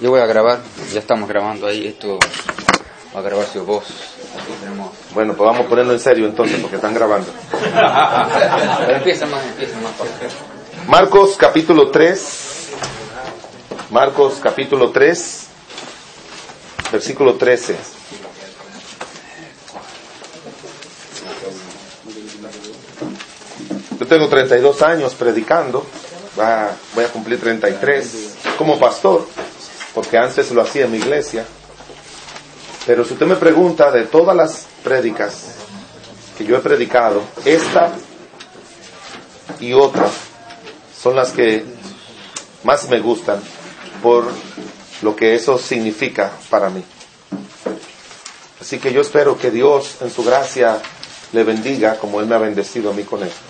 Yo voy a grabar, ya estamos grabando ahí, esto va a grabar su voz. Bueno, pues vamos a ponerlo en serio entonces, porque están grabando. Pero empieza más, empieza más. Marcos capítulo 3, Marcos capítulo 3, versículo 13. Yo tengo 32 años predicando, va, voy a cumplir 33 como pastor, porque antes lo hacía en mi iglesia. Pero si usted me pregunta de todas las prédicas que yo he predicado, esta y otra son las que más me gustan por lo que eso significa para mí. Así que yo espero que Dios en su gracia le bendiga como Él me ha bendecido a mí con esto.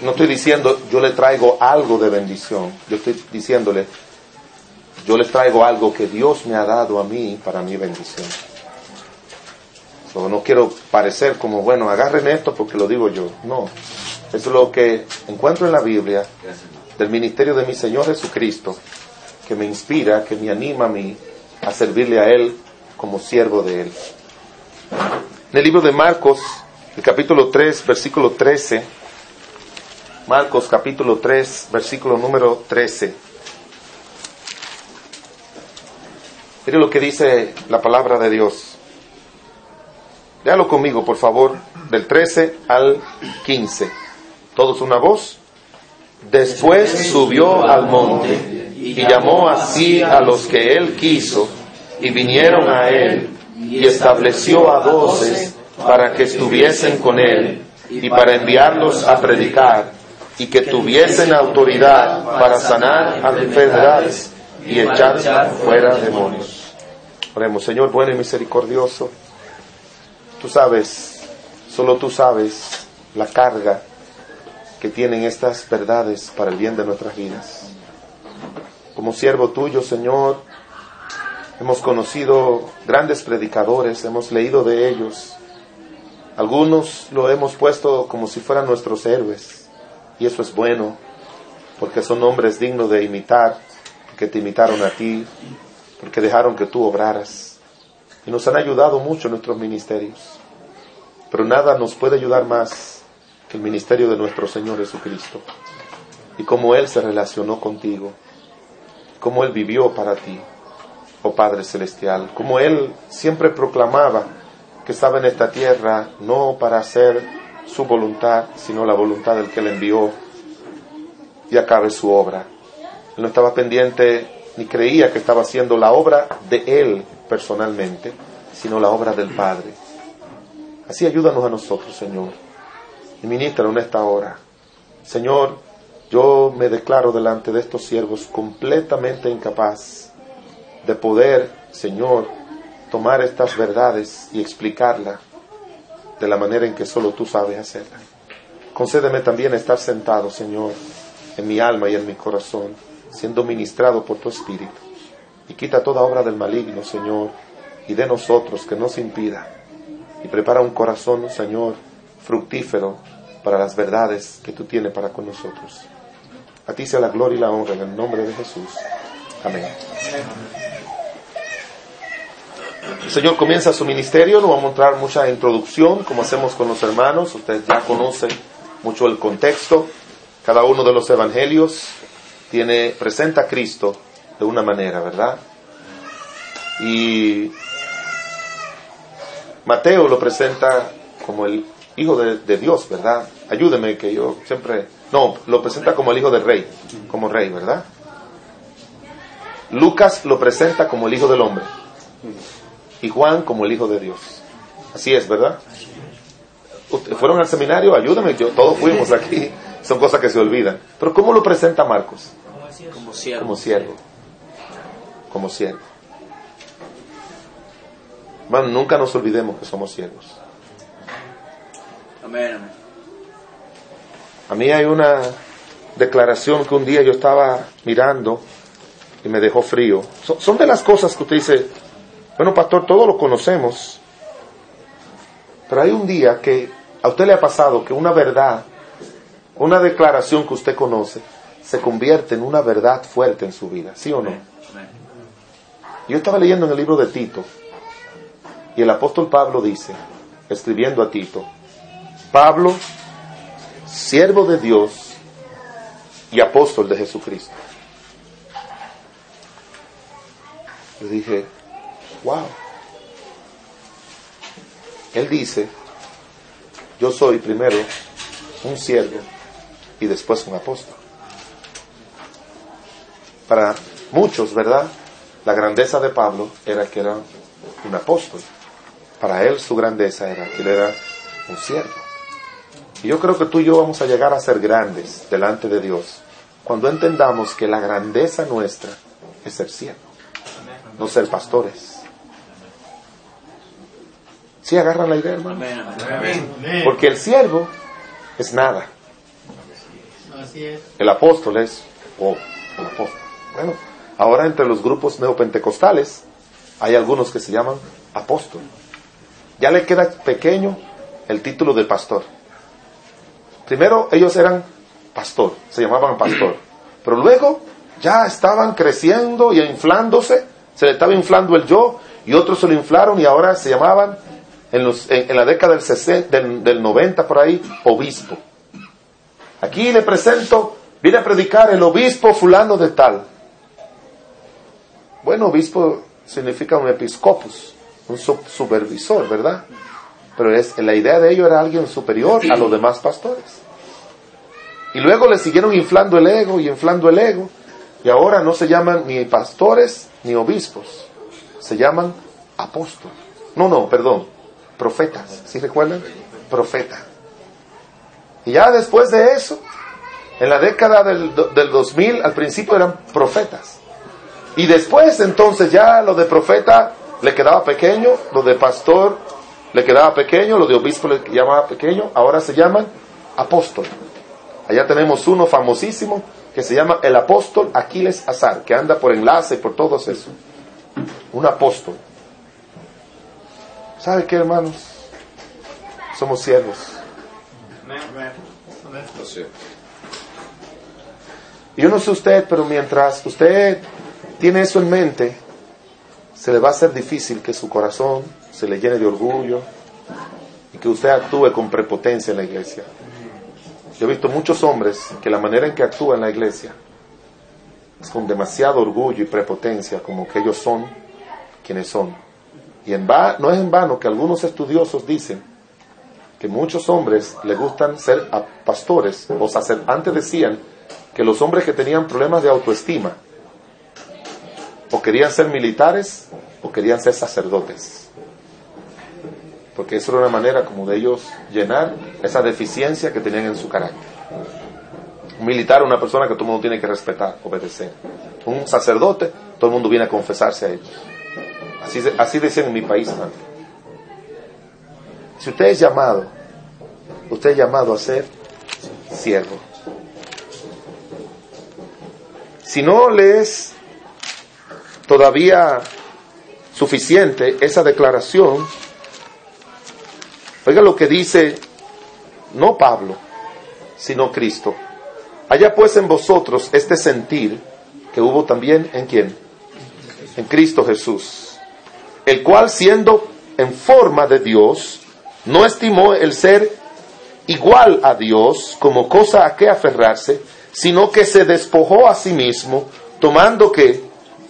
No estoy diciendo yo le traigo algo de bendición, yo estoy diciéndole yo les traigo algo que Dios me ha dado a mí para mi bendición. no quiero parecer como, bueno, agarren esto porque lo digo yo. No, es lo que encuentro en la Biblia del ministerio de mi Señor Jesucristo, que me inspira, que me anima a mí a servirle a Él como siervo de Él. En el libro de Marcos, el capítulo 3, versículo 13, Marcos capítulo 3, versículo número 13. Mire lo que dice la palabra de Dios. Léalo conmigo, por favor, del 13 al 15. Todos una voz. Después subió al monte y llamó así a los que él quiso y vinieron a él y estableció a doce para que estuviesen con él y para enviarlos a predicar y que tuviesen autoridad para sanar a enfermedades y echar fuera demonios. Oremos, Señor bueno y misericordioso, tú sabes, solo tú sabes la carga que tienen estas verdades para el bien de nuestras vidas. Como siervo tuyo, Señor, hemos conocido grandes predicadores, hemos leído de ellos. Algunos lo hemos puesto como si fueran nuestros héroes, y eso es bueno, porque son hombres dignos de imitar que te imitaron a ti, porque dejaron que tú obraras. Y nos han ayudado mucho nuestros ministerios. Pero nada nos puede ayudar más que el ministerio de nuestro Señor Jesucristo. Y cómo Él se relacionó contigo. Cómo Él vivió para ti, oh Padre Celestial. Cómo Él siempre proclamaba que estaba en esta tierra no para hacer su voluntad, sino la voluntad del que le envió y acabe su obra. Él no estaba pendiente ni creía que estaba haciendo la obra de Él personalmente, sino la obra del Padre. Así ayúdanos a nosotros, Señor. Y ministra en esta hora. Señor, yo me declaro delante de estos siervos completamente incapaz de poder, Señor, tomar estas verdades y explicarlas de la manera en que solo tú sabes hacerla. Concédeme también estar sentado, Señor, en mi alma y en mi corazón siendo ministrado por tu Espíritu. Y quita toda obra del maligno, Señor, y de nosotros que nos impida. Y prepara un corazón, Señor, fructífero para las verdades que tú tienes para con nosotros. A ti sea la gloria y la honra en el nombre de Jesús. Amén. El Señor comienza su ministerio, no va a mostrar mucha introducción como hacemos con los hermanos, ustedes ya conocen mucho el contexto, cada uno de los evangelios tiene, presenta a Cristo de una manera, ¿verdad? Y Mateo lo presenta como el Hijo de, Dios, ¿verdad? Ayúdeme que yo siempre... No, lo presenta como el Hijo del Rey, como Rey, ¿verdad? Lucas lo presenta como el Hijo del Hombre y Juan como el Hijo de Dios. Así es, ¿verdad? ¿Fueron al seminario? Ayúdame, yo, todos fuimos aquí son cosas que se olvidan. Pero ¿cómo lo presenta Marcos? Como siervo. Como siervo. Como siervo. Bueno, nunca nos olvidemos que somos siervos. Amén. A mí hay una declaración que un día yo estaba mirando y me dejó frío. Son, son de las cosas que usted dice, bueno, pastor, todos lo conocemos. Pero hay un día que a usted le ha pasado que una verdad una declaración que usted conoce, se convierte en una verdad fuerte en su vida, ¿sí o no? Yo estaba leyendo en el libro de Tito y el apóstol Pablo dice, escribiendo a Tito, Pablo, siervo de Dios y apóstol de Jesucristo. Yo dije, wow. Él dice, yo soy primero un siervo y después un apóstol. Para muchos, ¿verdad? La grandeza de Pablo era que era un apóstol. Para él su grandeza era que él era un siervo. Y yo creo que tú y yo vamos a llegar a ser grandes delante de Dios cuando entendamos que la grandeza nuestra es ser siervo, no ser pastores. ¿Sí agarran la idea, hermano? Porque el siervo es nada. El apóstol es, oh, el apóstol. Bueno, ahora entre los grupos neopentecostales hay algunos que se llaman apóstol. Ya le queda pequeño el título de pastor. Primero ellos eran pastor, se llamaban pastor. Pero luego ya estaban creciendo y inflándose, se le estaba inflando el yo y otros se lo inflaron y ahora se llamaban en, los, en, la década del, del, del 90 por ahí obispo. Aquí le presento, viene a predicar el obispo fulano de tal. Bueno, obispo significa un episcopus, un supervisor, ¿verdad? Pero es, la idea de ello era alguien superior a los demás pastores. Y luego le siguieron inflando el ego y inflando el ego. Y ahora no se llaman ni pastores ni obispos. Se llaman apóstoles. No, no, perdón. Profetas. ¿Sí recuerdan? Profeta. Y ya después de eso, en la década del, del 2000, al principio eran profetas. Y después entonces ya lo de profeta le quedaba pequeño, lo de pastor le quedaba pequeño, lo de obispo le llamaba pequeño, ahora se llaman apóstol. Allá tenemos uno famosísimo que se llama el apóstol Aquiles Azar, que anda por enlace, por todo eso. Un apóstol. ¿Sabe qué, hermanos? Somos siervos. Yo no sé usted, pero mientras usted tiene eso en mente, se le va a hacer difícil que su corazón se le llene de orgullo y que usted actúe con prepotencia en la iglesia. Yo he visto muchos hombres que la manera en que actúan en la iglesia es con demasiado orgullo y prepotencia, como que ellos son quienes son. Y en no es en vano que algunos estudiosos dicen que muchos hombres les gustan ser pastores o sacerdotes. Decían que los hombres que tenían problemas de autoestima o querían ser militares o querían ser sacerdotes. Porque eso era una manera como de ellos llenar esa deficiencia que tenían en su carácter. Un militar es una persona que todo el mundo tiene que respetar, obedecer. Un sacerdote, todo el mundo viene a confesarse a ellos. Así, así decían en mi país. Si usted es llamado, usted es llamado a ser siervo. Si no le es todavía suficiente esa declaración, oiga lo que dice no Pablo, sino Cristo. Haya pues en vosotros este sentir que hubo también en quién? En Cristo Jesús, el cual siendo en forma de Dios, no estimó el ser igual a Dios como cosa a que aferrarse, sino que se despojó a sí mismo, tomando que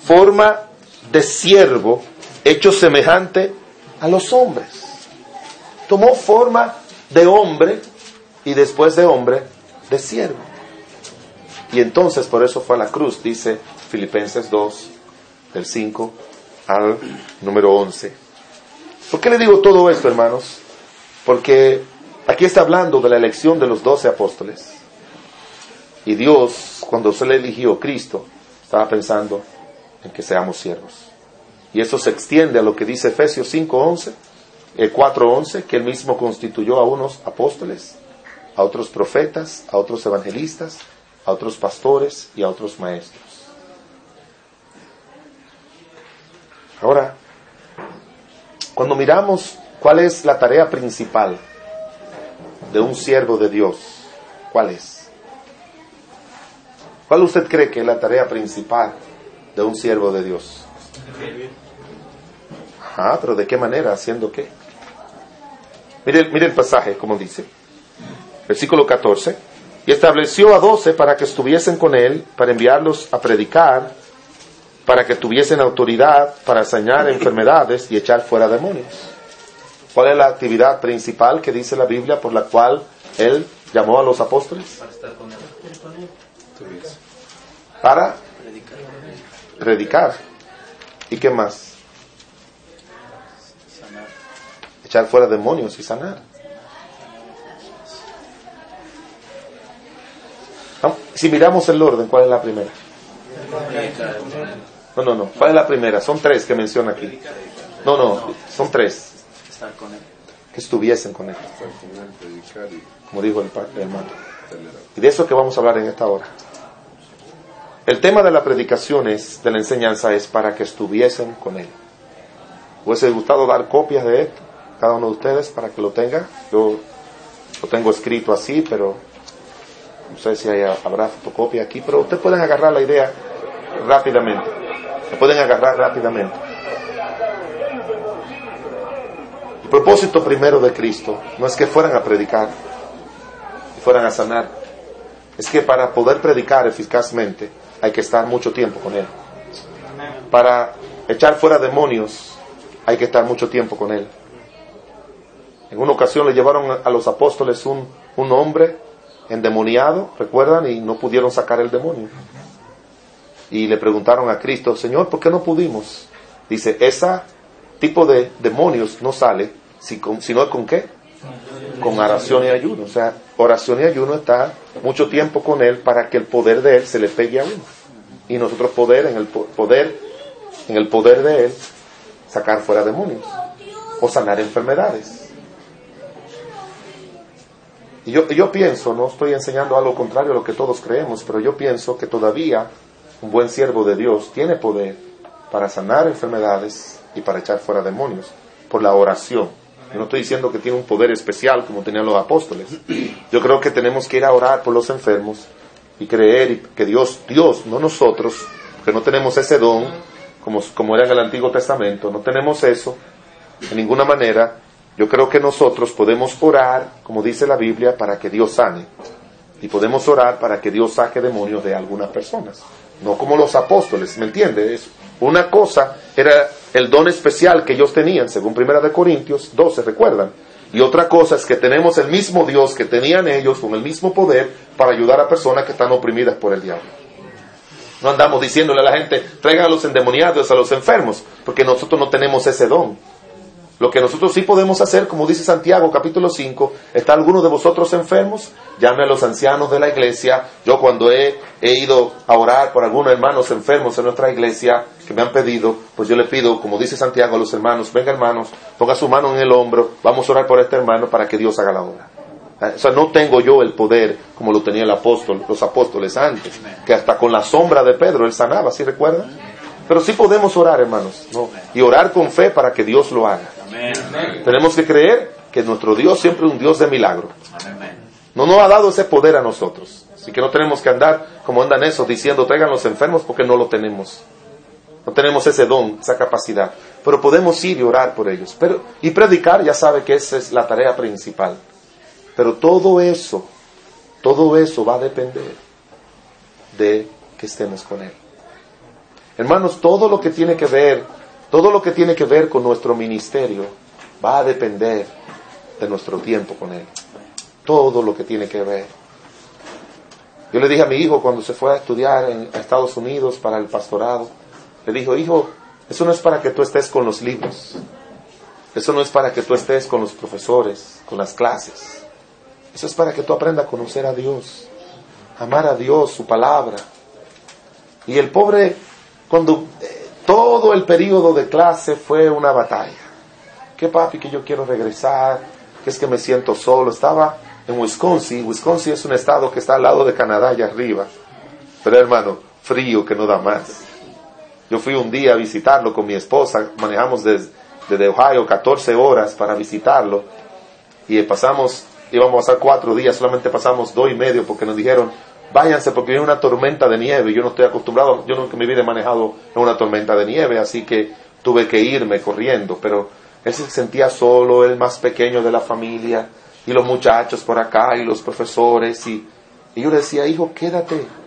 forma de siervo, hecho semejante a los hombres. Tomó forma de hombre y después de hombre, de siervo. Y entonces por eso fue a la cruz, dice Filipenses 2, del 5 al número 11. ¿Por qué le digo todo esto, hermanos? Porque aquí está hablando de la elección de los doce apóstoles. Y Dios, cuando se le eligió Cristo, estaba pensando en que seamos siervos. Y eso se extiende a lo que dice Efesios 5.11, el 4.11, que él mismo constituyó a unos apóstoles, a otros profetas, a otros evangelistas, a otros pastores y a otros maestros. Ahora, cuando miramos cuál es la tarea principal de un siervo de Dios, ¿cuál es? ¿Cuál usted cree que es la tarea principal de un siervo de Dios? Ah, pero ¿de qué manera? ¿Haciendo qué? Mire, mire el pasaje, como dice. Versículo 14. Y estableció a doce para que estuviesen con él, para enviarlos a predicar, para que tuviesen autoridad para sañar enfermedades y echar fuera demonios. ¿Cuál es la actividad principal que dice la Biblia por la cual él llamó a los apóstoles? Para estar con él. Para predicar. ¿Y qué más? Echar fuera demonios y sanar. Si miramos el orden, ¿cuál es la primera? No, no, no. ¿Cuál es la primera? Son tres que menciona aquí. No, no, son tres. Que estuviesen con él. Como dijo el, hermano. Y de eso que vamos a hablar en esta hora. El tema de la predicación es, de la enseñanza es para que estuviesen con él. ¿Hubiese gustado dar copias de esto, cada uno de ustedes, para que lo tenga? Yo lo tengo escrito así, pero no sé si habrá fotocopia aquí, pero ustedes pueden agarrar la idea rápidamente. Se pueden agarrar rápidamente. Propósito primero de Cristo no es que fueran a predicar, fueran a sanar. Es que para poder predicar eficazmente hay que estar mucho tiempo con Él. Para echar fuera demonios hay que estar mucho tiempo con Él. En una ocasión le llevaron a los apóstoles un, un hombre endemoniado, recuerdan, y no pudieron sacar el demonio. Y le preguntaron a Cristo, Señor, ¿por qué no pudimos? Dice, ese tipo de demonios no sale, sino con qué? Con oración y ayuno. O sea, oración y ayuno está mucho tiempo con Él para que el poder de Él se le pegue a uno. Y nosotros poder, en el poder, en el poder de Él, sacar fuera demonios o sanar enfermedades. Y yo, yo pienso, no estoy enseñando algo contrario a lo que todos creemos, pero yo pienso que todavía un buen siervo de Dios tiene poder para sanar enfermedades y para echar fuera demonios por la oración. Yo no estoy diciendo que tiene un poder especial como tenían los apóstoles. Yo creo que tenemos que ir a orar por los enfermos y creer que Dios, Dios, no nosotros, que no tenemos ese don, como, como era en el Antiguo Testamento, no tenemos eso de ninguna manera, yo creo que nosotros podemos orar, como dice la Biblia, para que Dios sane. Y podemos orar para que Dios saque demonios de algunas personas. No como los apóstoles, ¿me entiendes? Una cosa era el don especial que ellos tenían, según Primera de Corintios 12, ¿recuerdan? Y otra cosa es que tenemos el mismo Dios que tenían ellos con el mismo poder para ayudar a personas que están oprimidas por el diablo. No andamos diciéndole a la gente, traigan a los endemoniados, a los enfermos, porque nosotros no tenemos ese don. Lo que nosotros sí podemos hacer, como dice Santiago capítulo 5, ¿está alguno de vosotros enfermos? Llame a los ancianos de la iglesia. Yo cuando he, ido a orar por algunos hermanos enfermos en nuestra iglesia que me han pedido, pues yo le pido, como dice Santiago a los hermanos, venga hermanos, ponga su mano en el hombro, vamos a orar por este hermano para que Dios haga la obra. O sea, no tengo yo el poder como lo tenía el apóstol, los apóstoles antes, que hasta con la sombra de Pedro él sanaba, ¿sí recuerdan? Pero sí podemos orar, hermanos, ¿no? y orar con fe para que Dios lo haga. Tenemos que creer que nuestro Dios siempre es un Dios de milagro. No nos ha dado ese poder a nosotros. Así que no tenemos que andar como andan esos diciendo traigan los enfermos porque no lo tenemos. No tenemos ese don, esa capacidad. Pero podemos ir y orar por ellos. Pero, y predicar ya sabe que esa es la tarea principal. Pero todo eso, todo eso va a depender de que estemos con Él. Hermanos, todo lo que tiene que ver todo lo que tiene que ver con nuestro ministerio va a depender de nuestro tiempo con Él. Todo lo que tiene que ver. Yo le dije a mi hijo cuando se fue a estudiar en Estados Unidos para el pastorado, le dijo, hijo, eso no es para que tú estés con los libros. Eso no es para que tú estés con los profesores, con las clases. Eso es para que tú aprendas a conocer a Dios, amar a Dios, su palabra. Y el pobre, cuando todo el periodo de clase fue una batalla. Que papi, que yo quiero regresar, que es que me siento solo. Estaba en Wisconsin. Wisconsin es un estado que está al lado de Canadá, allá arriba. Pero hermano, frío que no da más. Yo fui un día a visitarlo con mi esposa. Manejamos desde, Ohio 14 horas para visitarlo. Y pasamos, íbamos a pasar cuatro días, solamente pasamos dos y medio porque nos dijeron, váyanse porque viene una tormenta de nieve. Yo no estoy acostumbrado, yo nunca en mi vida he manejado en una tormenta de nieve, así que tuve que irme corriendo. Pero él se sentía solo, el más pequeño de la familia, y los muchachos por acá, y los profesores. Y, y yo le decía, hijo, quédate.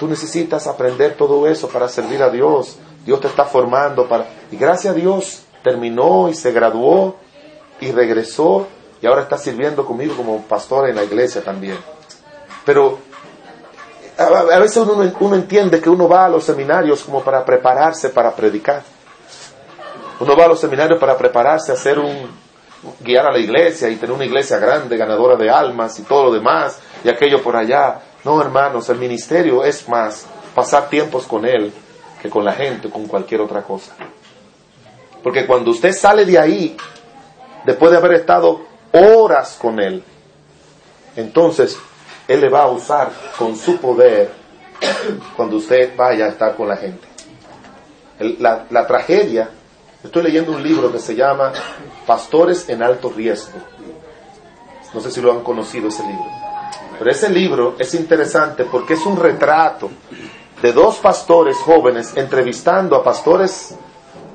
Tú necesitas aprender todo eso para servir a Dios. Dios te está formando para... Y gracias a Dios terminó y se graduó y regresó y ahora está sirviendo conmigo como pastor en la iglesia también. Pero a, veces uno, uno entiende que uno va a los seminarios como para prepararse para predicar. Uno va a los seminarios para prepararse a hacer un, guiar a la iglesia y tener una iglesia grande, ganadora de almas y todo lo demás y aquello por allá. No, hermanos, el ministerio es más pasar tiempos con Él que con la gente, con cualquier otra cosa. Porque cuando usted sale de ahí, después de haber estado horas con Él, entonces Él le va a usar con su poder cuando usted vaya a estar con la gente. la, la tragedia, estoy leyendo un libro que se llama Pastores en alto riesgo. No sé si lo han conocido ese libro. Pero ese libro es interesante porque es un retrato de dos pastores jóvenes entrevistando a pastores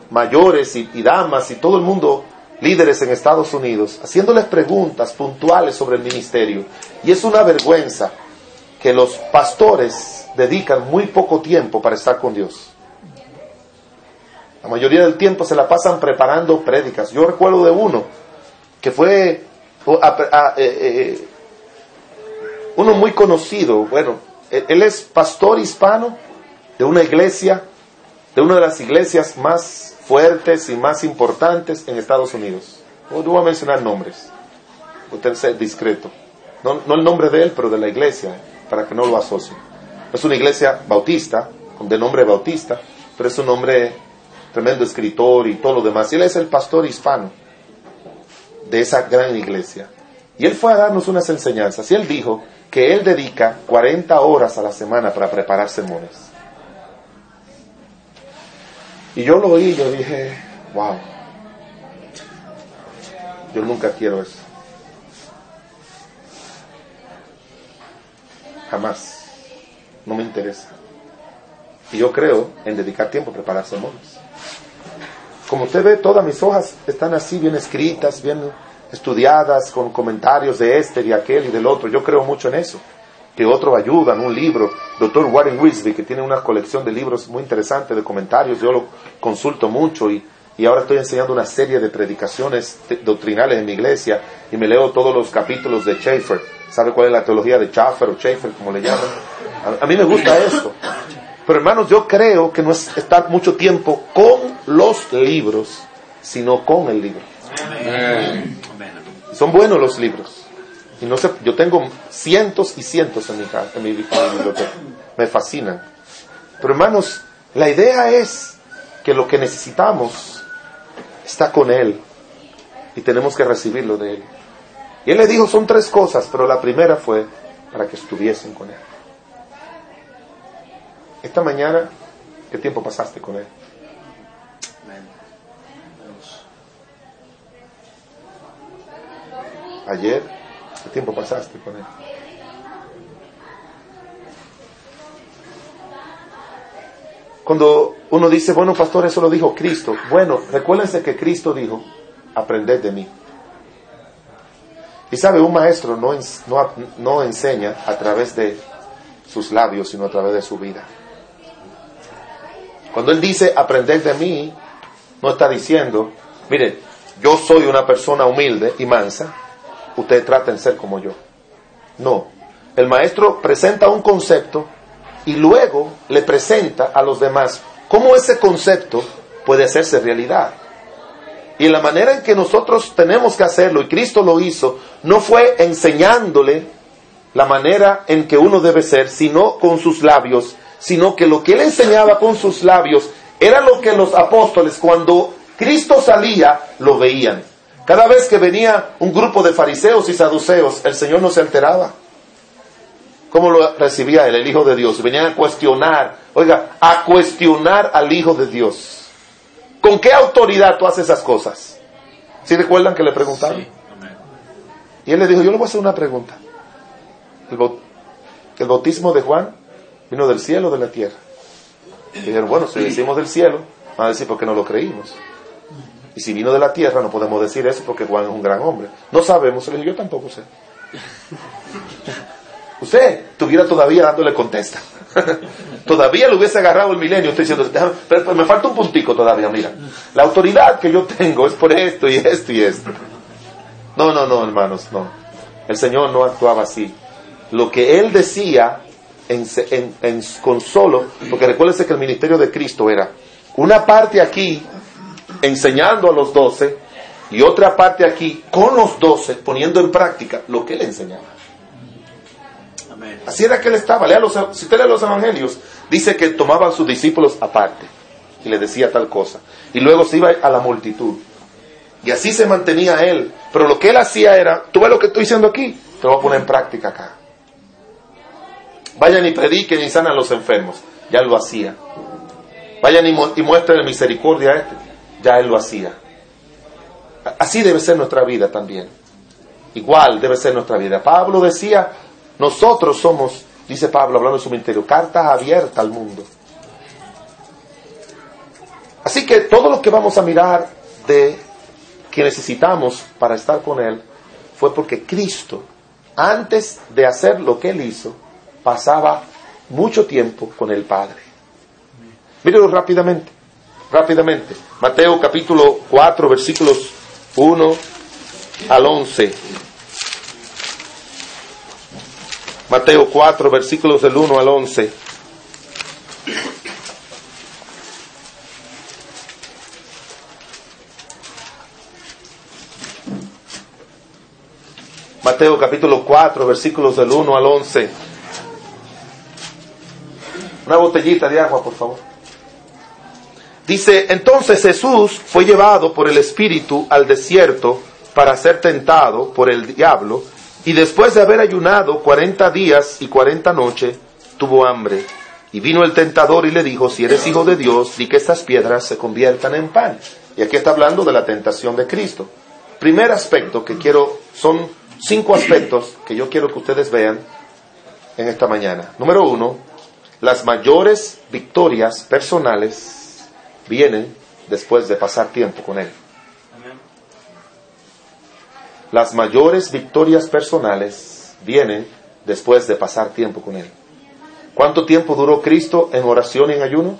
mayores y, damas y todo el mundo líderes en Estados Unidos, haciéndoles preguntas puntuales sobre el ministerio. Y es una vergüenza que los pastores dedican muy poco tiempo para estar con Dios. La mayoría del tiempo se la pasan preparando prédicas. Yo recuerdo de uno que fue eh, eh, uno muy conocido, bueno, él es pastor hispano de una iglesia, de una de las iglesias más fuertes y más importantes en Estados Unidos. No, voy a mencionar nombres, usted ser discreto. No, el nombre de él, pero de la iglesia, para que no lo asocie. Es una iglesia bautista, de nombre bautista, pero es un hombre tremendo escritor y todo lo demás. Él es el pastor hispano de esa gran iglesia. Y él fue a darnos unas enseñanzas. Y él dijo que él dedica 40 horas a la semana para preparar sermones. Y yo lo oí y yo dije, wow, yo nunca quiero eso. Jamás. No me interesa. Y yo creo en dedicar tiempo a preparar sermones. Como usted ve, todas mis hojas están así, bien escritas, bien estudiadas, con comentarios de este, de aquel y del otro. Yo creo mucho en eso que otro ayudan, un libro, doctor Warren Wisby, que tiene una colección de libros muy interesante, de comentarios, yo lo consulto mucho y, y ahora estoy enseñando una serie de predicaciones doctrinales en mi iglesia y me leo todos los capítulos de Schaeffer. ¿Sabe cuál es la teología de Schaeffer o Schaeffer, como le llaman? A, mí me gusta esto. Pero hermanos, yo creo que no es estar mucho tiempo con los libros, sino con el libro. Son buenos los libros. Y no sé, yo tengo cientos y cientos en mi, en mi biblioteca. Me fascinan. Pero hermanos, la idea es que lo que necesitamos está con Él y tenemos que recibirlo de Él. Y Él le dijo, son tres cosas, pero la primera fue para que estuviesen con Él. Esta mañana, ¿qué tiempo pasaste con Él? Ayer, ¿Qué tiempo pasaste con Él? Cuando uno dice, bueno, pastor, eso lo dijo Cristo. Bueno, recuérdense que Cristo dijo, aprended de mí. Y sabe, un maestro no, enseña a través de sus labios, sino a través de su vida. Cuando él dice, aprended de mí, no está diciendo, mire, yo soy una persona humilde y mansa, ustedes traten de ser como yo. No. El maestro presenta un concepto y luego le presenta a los demás cómo ese concepto puede hacerse realidad. Y la manera en que nosotros tenemos que hacerlo, y Cristo lo hizo, no fue enseñándole la manera en que uno debe ser, sino con sus labios, sino que lo que él enseñaba con sus labios era lo que los apóstoles cuando Cristo salía lo veían. Cada vez que venía un grupo de fariseos y saduceos, el Señor no se alteraba. ¿Cómo lo recibía él, el Hijo de Dios? Venían a cuestionar, oiga, a cuestionar al Hijo de Dios. ¿Con qué autoridad tú haces esas cosas? ¿Sí recuerdan que le preguntaron? Y él le dijo, yo le voy a hacer una pregunta. el bautismo de Juan vino del cielo o de la tierra. Y dijeron, bueno, si decimos del cielo, van a decir porque no lo creímos. Y si vino de la tierra, no podemos decir eso porque Juan es un gran hombre. No sabemos, yo tampoco sé. Usted estuviera todavía dándole contesta. todavía le hubiese agarrado el milenio. Estoy diciendo, pero, me falta un puntico todavía, mira. La autoridad que yo tengo es por esto y esto y esto. No, no, no, hermanos, no. El Señor no actuaba así. Lo que Él decía en, en, con solo, porque recuérdense que el ministerio de Cristo era una parte aquí enseñando a los doce y otra parte aquí con los doce poniendo en práctica lo que Él enseñaba. Así era que Él estaba. Lea los, si usted lee los evangelios, dice que tomaba a sus discípulos aparte y le decía tal cosa. Y luego se iba a la multitud. Y así se mantenía él. Pero lo que él hacía era, tú ves lo que estoy diciendo aquí, te lo voy a poner en práctica acá. Vayan y prediquen y sanan a los enfermos. Ya lo hacía. Vayan y, muestren misericordia a este. Ya él lo hacía. Así debe ser nuestra vida también. Igual debe ser nuestra vida. Pablo decía, nosotros somos, dice Pablo hablando de su ministerio, cartas abiertas al mundo. Así que todo lo que vamos a mirar de que necesitamos para estar con Él fue porque Cristo, antes de hacer lo que Él hizo, pasaba mucho tiempo con el Padre. Mírenlo rápidamente, rápidamente. Mateo capítulo 4, versículos 1 al 11. Mateo 4, versículos del 1 al 11. Mateo capítulo 4, versículos del 1 al 11. Una botellita de agua, por favor. Dice, entonces Jesús fue llevado por el Espíritu al desierto para ser tentado por el diablo, y después de haber ayunado cuarenta días y cuarenta noches, tuvo hambre. Y vino el tentador y le dijo, si eres hijo de Dios, di que estas piedras se conviertan en pan. Y aquí está hablando de la tentación de Cristo. Primer aspecto que quiero, son cinco aspectos que yo quiero que ustedes vean en esta mañana. Número uno, las mayores victorias personales vienen después de pasar tiempo con Él. Las mayores victorias personales vienen después de pasar tiempo con Él. ¿Cuánto tiempo duró Cristo en oración y en ayuno?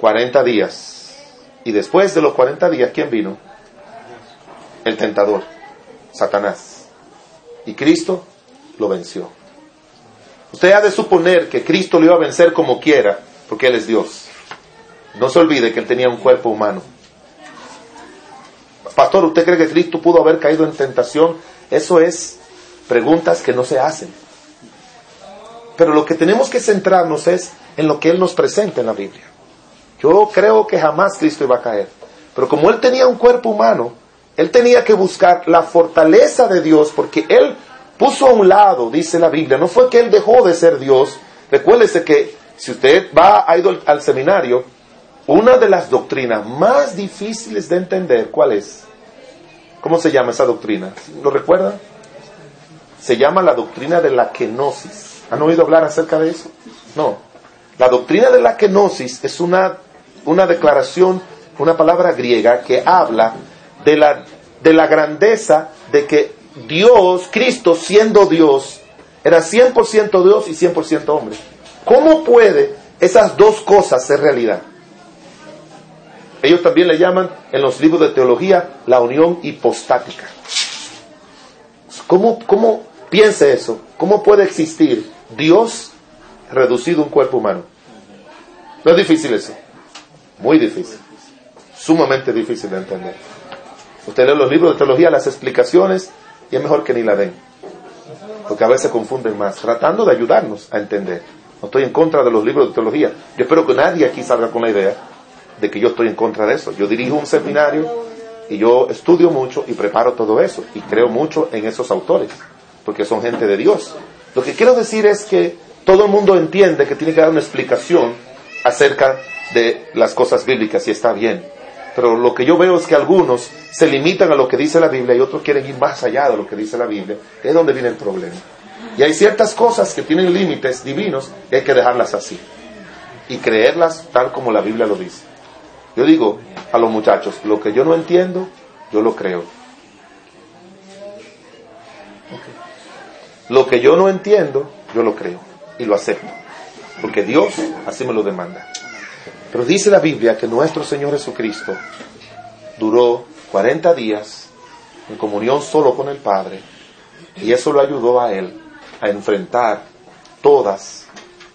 40 días. Y después de los 40 días, ¿quién vino? El tentador, Satanás y Cristo lo venció. Usted ha de suponer que Cristo lo iba a vencer como quiera, porque Él es Dios. No se olvide que Él tenía un cuerpo humano. Pastor, ¿usted cree que Cristo pudo haber caído en tentación? Eso es preguntas que no se hacen. Pero lo que tenemos que centrarnos es en lo que Él nos presenta en la Biblia. Yo creo que jamás Cristo iba a caer. Pero como Él tenía un cuerpo humano, él tenía que buscar la fortaleza de Dios porque él puso a un lado, dice la Biblia, no fue que él dejó de ser Dios. Recuérdese que si usted va, ha ido al seminario, una de las doctrinas más difíciles de entender, ¿cuál es? ¿Cómo se llama esa doctrina? ¿Lo recuerdan? Se llama la doctrina de la kenosis. ¿Han oído hablar acerca de eso? No. La doctrina de la kenosis es una, una declaración, una palabra griega que habla de la, de la grandeza de que Dios, Cristo siendo Dios, era 100% Dios y 100% hombre. ¿Cómo puede esas dos cosas ser realidad? Ellos también le llaman en los libros de teología la unión hipostática. ¿Cómo, cómo piense eso? ¿Cómo puede existir Dios reducido a un cuerpo humano? No es difícil eso. Muy difícil. Sumamente difícil de entender. Usted lee los libros de teología, las explicaciones, y es mejor que ni la den. Porque a veces confunden más, tratando de ayudarnos a entender. No estoy en contra de los libros de teología. Yo espero que nadie aquí salga con la idea de que yo estoy en contra de eso. Yo dirijo un seminario y yo estudio mucho y preparo todo eso. Y creo mucho en esos autores, porque son gente de Dios. Lo que quiero decir es que todo el mundo entiende que tiene que dar una explicación acerca de las cosas bíblicas y está bien. Pero lo que yo veo es que algunos se limitan a lo que dice la Biblia y otros quieren ir más allá de lo que dice la Biblia. Es donde viene el problema. Y hay ciertas cosas que tienen límites divinos y hay que dejarlas así. Y creerlas tal como la Biblia lo dice. Yo digo a los muchachos, lo que yo no entiendo, yo lo creo. Lo que yo no entiendo, yo lo creo y lo acepto. Porque Dios así me lo demanda. Pero dice la Biblia que nuestro Señor Jesucristo duró 40 días en comunión solo con el Padre y eso lo ayudó a él a enfrentar todas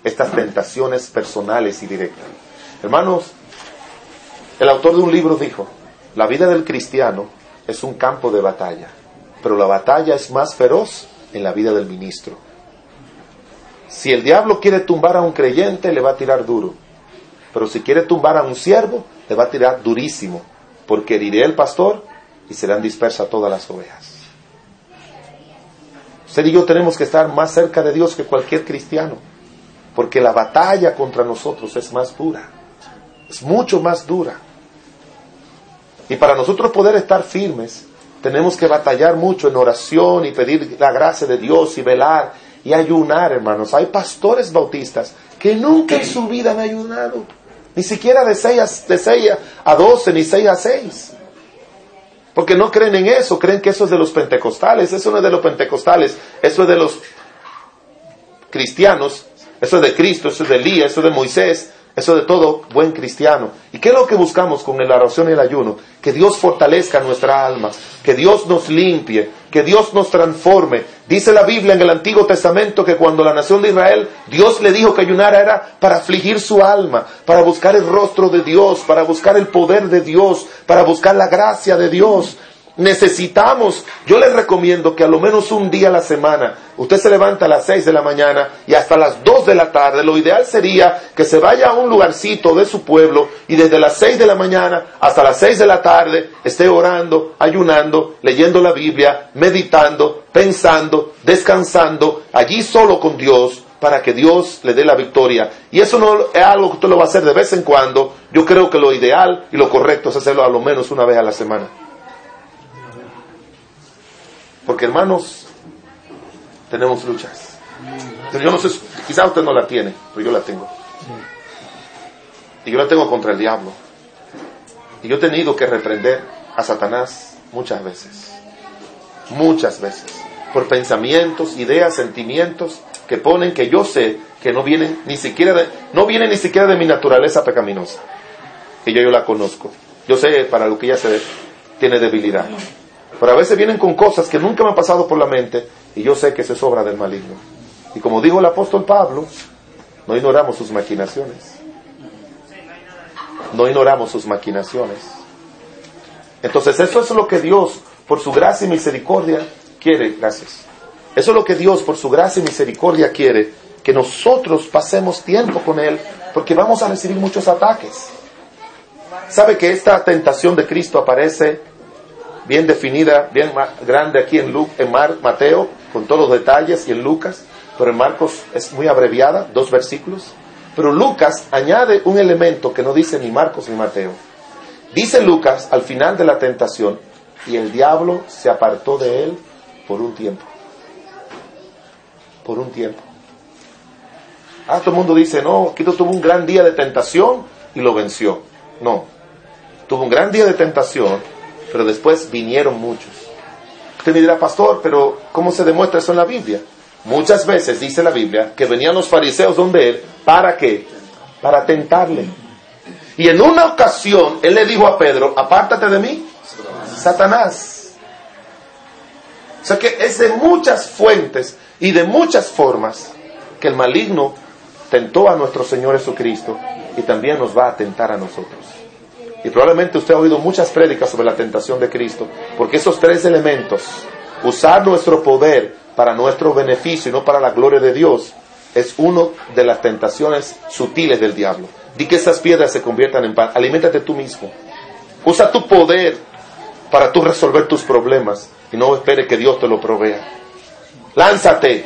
estas tentaciones personales y directas. Hermanos, el autor de un libro dijo, la vida del cristiano es un campo de batalla, pero la batalla es más feroz en la vida del ministro. Si el diablo quiere tumbar a un creyente, le va a tirar duro. Pero si quiere tumbar a un siervo, le va a tirar durísimo, porque heriré el pastor y serán dispersas todas las ovejas. Usted y yo tenemos que estar más cerca de Dios que cualquier cristiano, porque la batalla contra nosotros es más dura, es mucho más dura. Y para nosotros poder estar firmes, tenemos que batallar mucho en oración y pedir la gracia de Dios y velar y ayunar, hermanos. Hay pastores bautistas que nunca en su vida han ayunado, ni siquiera de 6 a, de a 12, ni 6 a 6. Porque no creen en eso, creen que eso es de los pentecostales, eso no es de los pentecostales, eso es de los cristianos, eso es de Cristo, eso es de Elías, eso es de Moisés, eso de todo buen cristiano. ¿Y qué es lo que buscamos con la oración y el ayuno? Que Dios fortalezca nuestra alma, que Dios nos limpie, que Dios nos transforme. Dice la Biblia en el Antiguo Testamento que cuando la nación de Israel, Dios le dijo que ayunara era para afligir su alma, para buscar el rostro de Dios, para buscar el poder de Dios, para buscar la gracia de Dios. Necesitamos, yo les recomiendo que a lo menos un día a la semana, usted se levanta a las 6 de la mañana y hasta las 2 de la tarde, lo ideal sería que se vaya a un lugarcito de su pueblo y desde las 6 de la mañana hasta las 6 de la tarde esté orando, ayunando, leyendo la Biblia, meditando, pensando, descansando, allí solo con Dios, para que Dios le dé la victoria. Y eso no es algo que usted lo va a hacer de vez en cuando. Yo creo que lo ideal y lo correcto es hacerlo a lo menos una vez a la semana. Porque hermanos, tenemos luchas. yo no sé, quizás usted no la tiene, pero yo la tengo. Y yo la tengo contra el diablo. Y yo he tenido que reprender a Satanás muchas veces. Muchas veces. Por pensamientos, ideas, sentimientos que ponen que yo sé que no vienen ni siquiera de, no vienen ni siquiera de mi naturaleza pecaminosa. Que yo, yo la conozco. Yo sé para lo que ella se tiene debilidad. Pero a veces vienen con cosas que nunca me han pasado por la mente y yo sé que eso es del maligno. Y como dijo el apóstol Pablo, no ignoramos sus maquinaciones. No ignoramos sus maquinaciones. Entonces eso es lo que Dios, por su gracia y misericordia, quiere. Gracias. Eso es lo que Dios, por su gracia y misericordia, quiere. Que nosotros pasemos tiempo con Él, porque vamos a recibir muchos ataques. ¿Sabe que esta tentación de Cristo aparece bien definida, bien grande aquí en, en Mar, Mateo, con todos los detalles, y en Lucas, pero en Marcos es muy abreviada, dos versículos. Pero Lucas añade un elemento que no dice ni Marcos ni Mateo. Dice Lucas al final de la tentación, y el diablo se apartó de él por un tiempo. Por un tiempo. Ah, todo el mundo dice, no, Quito tuvo un gran día de tentación y lo venció. No, tuvo un gran día de tentación pero después vinieron muchos. Usted me dirá, pastor, pero ¿cómo se demuestra eso en la Biblia? Muchas veces dice la Biblia que venían los fariseos donde él, ¿para qué? Para tentarle. Y en una ocasión él le dijo a Pedro, apártate de mí, Satanás. O sea que es de muchas fuentes y de muchas formas que el maligno tentó a nuestro Señor Jesucristo y también nos va a tentar a nosotros. Y probablemente usted ha oído muchas prédicas sobre la tentación de Cristo, porque esos tres elementos, usar nuestro poder para nuestro beneficio y no para la gloria de Dios, es uno de las tentaciones sutiles del diablo. Di que esas piedras se conviertan en pan. Aliméntate tú mismo. Usa tu poder para tú resolver tus problemas y no espere que Dios te lo provea. Lánzate,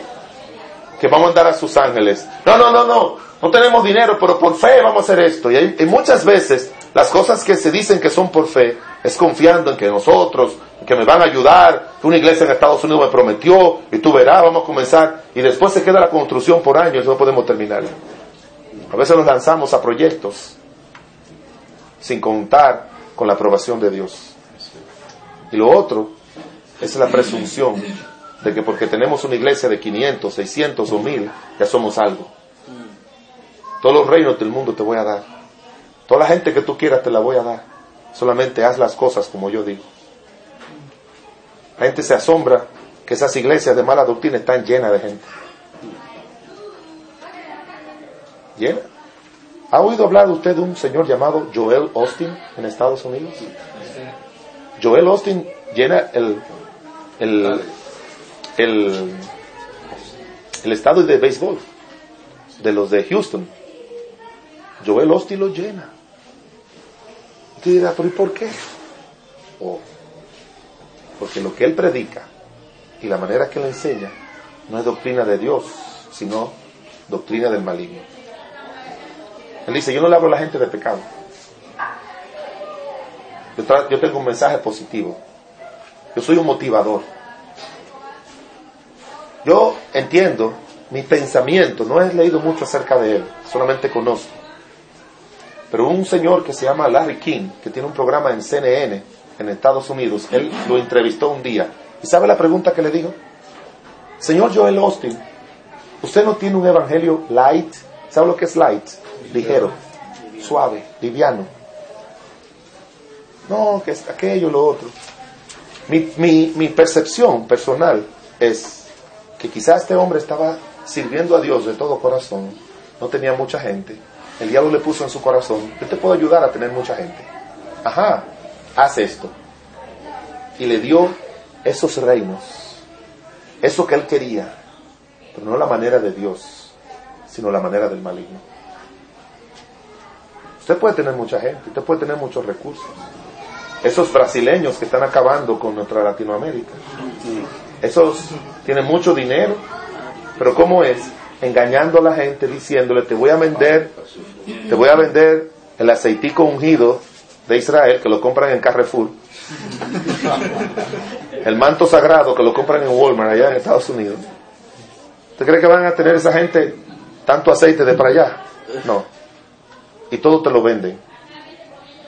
que vamos a andar a sus ángeles. No, no, no, no. No tenemos dinero, pero por fe vamos a hacer esto. y muchas veces las cosas que se dicen que son por fe es confiando en que nosotros que me van a ayudar, que una iglesia en Estados Unidos me prometió, y tú verás, vamos a comenzar, y después se queda la construcción por años y no podemos terminar. A veces nos lanzamos a proyectos sin contar con la aprobación de Dios. Y lo otro es la presunción de que porque tenemos una iglesia de 500, 600 o 1000, ya somos algo. Todos los reinos del mundo te voy a dar. Toda la gente que tú quieras te la voy a dar. Solamente haz las cosas como yo digo. La gente se asombra que esas iglesias de mala doctrina están llenas de gente. ¿Llena? ¿Ha oído hablar usted de un señor llamado Joel Austin en Estados Unidos? Joel Austin llena el, el, el, el estadio de béisbol de los de Houston. Joel Austin lo llena. ¿Pero y por qué? Oh, porque lo que él predica y la manera que le enseña no es doctrina de Dios, sino doctrina del maligno. Él dice, yo no le hablo a la gente de pecado. Yo, yo tengo un mensaje positivo. Yo soy un motivador. Yo entiendo mi pensamiento, no he leído mucho acerca de él, solamente conozco. Pero un señor que se llama Larry King, que tiene un programa en CNN en Estados Unidos, él lo entrevistó un día. ¿Y sabe la pregunta que le dijo? Señor Joel Austin, ¿usted no tiene un evangelio light? ¿Sabe lo que es light? Ligero, suave, liviano. No, que es aquello, lo otro. Mi, mi, mi percepción personal es que quizás este hombre estaba sirviendo a Dios de todo corazón, no tenía mucha gente, el diablo le puso en su corazón, yo te puedo ayudar a tener mucha gente. Ajá, haz esto. Y le dio esos reinos, eso que él quería, pero no la manera de Dios, sino la manera del maligno. Usted puede tener mucha gente, usted puede tener muchos recursos. Esos brasileños que están acabando con nuestra Latinoamérica, esos tienen mucho dinero, pero ¿cómo es? Engañando a la gente, diciéndole, te voy a vender, te voy a vender el aceitico ungido de Israel, que lo compran en Carrefour, el manto sagrado, que lo compran en Walmart, allá en Estados Unidos. ¿Usted cree que van a tener esa gente tanto aceite de para allá? No. Y todo te lo venden.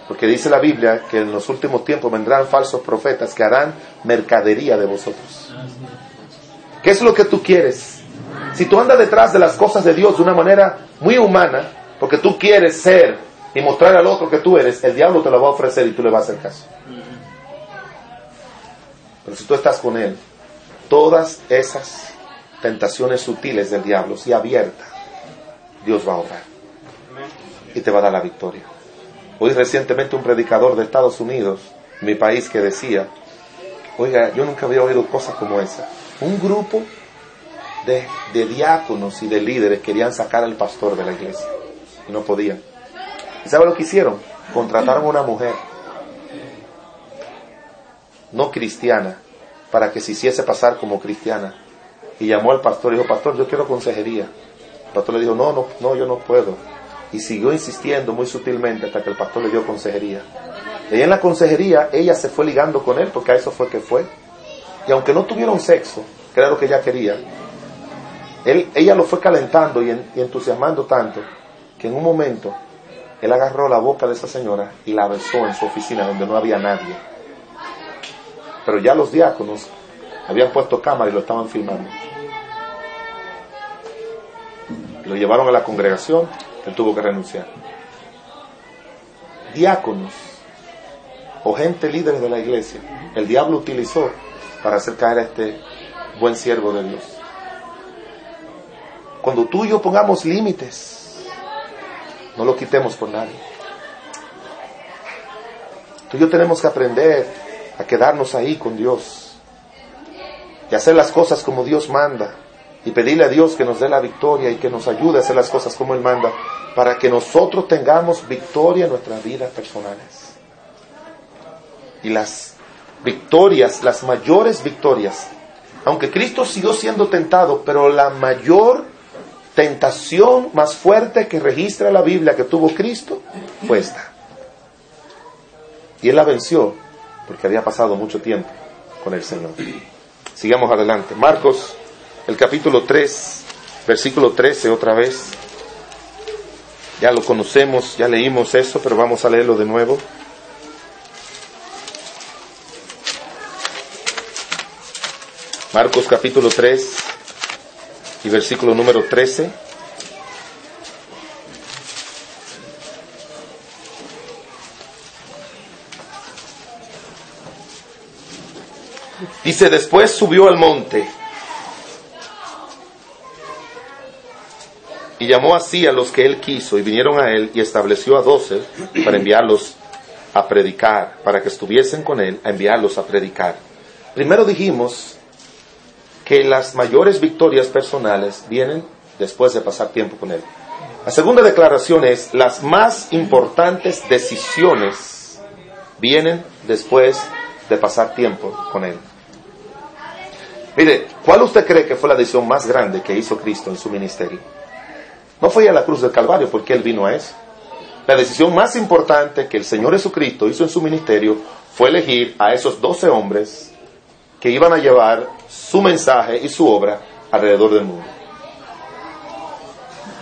Porque dice la Biblia que en los últimos tiempos vendrán falsos profetas que harán mercadería de vosotros. ¿Qué es lo que tú quieres? Si tú andas detrás de las cosas de Dios de una manera muy humana, porque tú quieres ser y mostrar al otro que tú eres, el diablo te lo va a ofrecer y tú le vas a hacer caso. Pero si tú estás con él, todas esas tentaciones sutiles del diablo, si abierta, Dios va a obrar y te va a dar la victoria. Hoy recientemente un predicador de Estados Unidos, mi país, que decía, oiga, yo nunca había oído cosas como esa. Un grupo de, diáconos y de líderes querían sacar al pastor de la iglesia y no podían. ¿Y sabe lo que hicieron? Contrataron a una mujer no cristiana para que se hiciese pasar como cristiana. Y llamó al pastor y dijo, pastor, yo quiero consejería. El pastor le dijo, no, no, no, yo no puedo. Y siguió insistiendo muy sutilmente hasta que el pastor le dio consejería. Y en la consejería ella se fue ligando con él porque a eso fue que fue. Y aunque no tuvieron sexo, que era lo que ella quería, él, ella lo fue calentando y, y entusiasmando tanto que en un momento él agarró la boca de esa señora y la besó en su oficina donde no había nadie. Pero ya los diáconos habían puesto cámara y lo estaban filmando. Lo llevaron a la congregación, él tuvo que renunciar. Diáconos o gente líder de la iglesia, el diablo utilizó para hacer caer a este buen siervo de Dios. Cuando tú y yo pongamos límites, no lo quitemos por nadie. Tú y yo tenemos que aprender a quedarnos ahí con Dios y hacer las cosas como Dios manda y pedirle a Dios que nos dé la victoria y que nos ayude a hacer las cosas como Él manda para que nosotros tengamos victoria en nuestras vidas personales. Y las victorias, las mayores victorias, aunque Cristo siguió siendo tentado, pero la mayor tentación más fuerte que registra la Biblia que tuvo Cristo fue esta. Y Él la venció porque había pasado mucho tiempo con el Señor. Sigamos adelante. Marcos, el capítulo 3, versículo 13 otra vez. Ya lo conocemos, ya leímos eso, pero vamos a leerlo de nuevo. Marcos capítulo 3 y versículo número 13. Dice, después subió al monte y llamó así a los que él quiso y vinieron a él y estableció a doce para enviarlos a predicar, para que estuviesen con él, a enviarlos a predicar. Primero dijimos que las mayores victorias personales vienen después de pasar tiempo con él. La segunda declaración es, las más importantes decisiones vienen después de pasar tiempo con él. Mire, ¿cuál usted cree que fue la decisión más grande que hizo Cristo en su ministerio? No fue a la cruz del Calvario porque Él vino a eso. La decisión más importante que el Señor Jesucristo hizo en su ministerio fue elegir a esos doce hombres que iban a llevar su mensaje y su obra alrededor del mundo.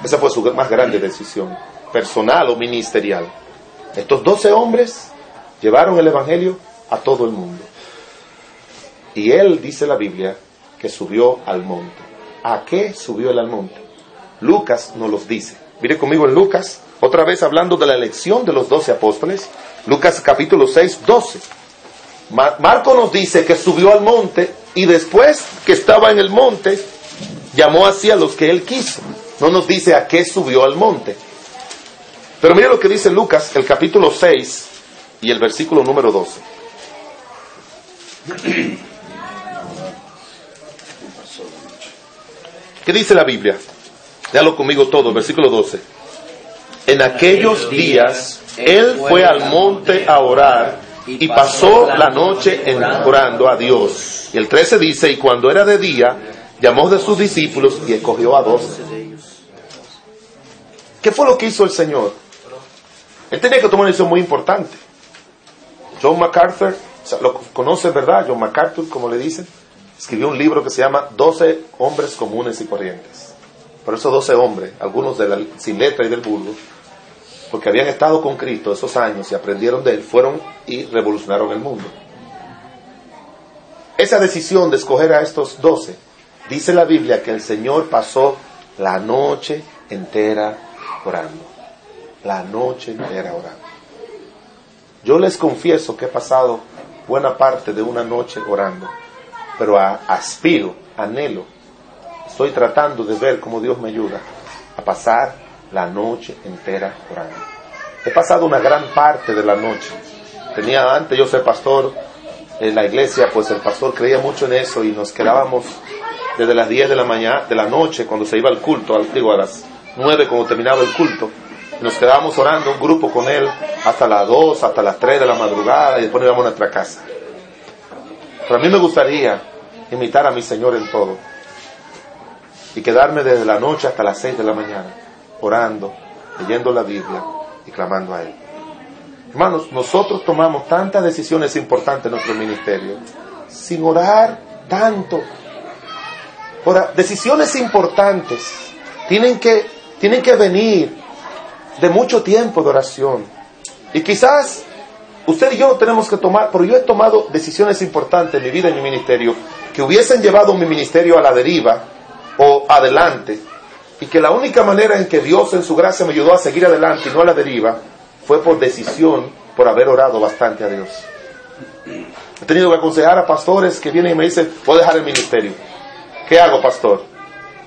Esa fue su más grande decisión, personal o ministerial. Estos doce hombres llevaron el Evangelio a todo el mundo. Y él, dice la Biblia, que subió al monte. ¿A qué subió él al monte? Lucas nos los dice. Mire conmigo en Lucas, otra vez hablando de la elección de los doce apóstoles. Lucas capítulo 6, 12. Marco nos dice que subió al monte y después que estaba en el monte, llamó así a los que él quiso. No nos dice a qué subió al monte. Pero mire lo que dice Lucas, el capítulo 6 y el versículo número 12. ¿Qué dice la Biblia? Léalo conmigo todo, versículo 12. En aquellos días él fue al monte a orar y pasó la noche en orando a Dios. Y el 13 dice, y cuando era de día, llamó de sus discípulos y escogió a doce. ¿Qué fue lo que hizo el Señor? Él tenía que tomar una decisión muy importante. John MacArthur, lo conoce, ¿verdad? John MacArthur, como le dicen escribió un libro que se llama Doce hombres comunes y corrientes. Por eso doce hombres, algunos de la, sin letra y del vulgo, porque habían estado con Cristo esos años y aprendieron de él, fueron y revolucionaron el mundo. Esa decisión de escoger a estos doce, dice la Biblia que el Señor pasó la noche entera orando. La noche entera orando. Yo les confieso que he pasado buena parte de una noche orando pero aspiro, anhelo, estoy tratando de ver cómo Dios me ayuda a pasar la noche entera orando. He pasado una gran parte de la noche. Tenía antes yo ser pastor en la iglesia, pues el pastor creía mucho en eso y nos quedábamos desde las 10 de la mañana, de la noche, cuando se iba al culto, digo, a las 9 cuando terminaba el culto, nos quedábamos orando un grupo con él hasta las 2, hasta las 3 de la madrugada y después íbamos a nuestra casa. Pero a mí me gustaría imitar a mi Señor en todo y quedarme desde la noche hasta las seis de la mañana orando, leyendo la Biblia y clamando a Él. Hermanos, nosotros tomamos tantas decisiones importantes en nuestro ministerio sin orar tanto. Ahora, decisiones importantes tienen que, tienen que venir de mucho tiempo de oración. Y quizás Usted y yo tenemos que tomar, pero yo he tomado decisiones importantes en mi vida en mi ministerio que hubiesen llevado mi ministerio a la deriva o adelante. Y que la única manera en que Dios en su gracia me ayudó a seguir adelante y no a la deriva fue por decisión, por haber orado bastante a Dios. He tenido que aconsejar a pastores que vienen y me dicen, voy a dejar el ministerio. ¿Qué hago, pastor?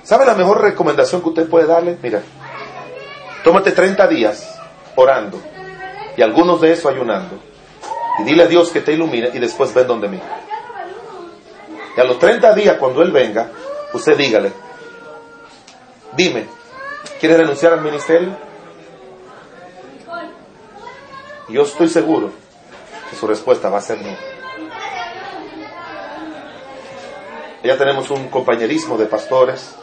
¿Sabe la mejor recomendación que usted puede darle? Mira, tómate 30 días orando y algunos de eso ayunando y dile a Dios que te ilumine y después ven donde mí. Y a los 30 días, cuando Él venga, usted dígale, dime, ¿quieres renunciar al ministerio? Yo estoy seguro que su respuesta va a ser no. Ya tenemos un compañerismo de pastores,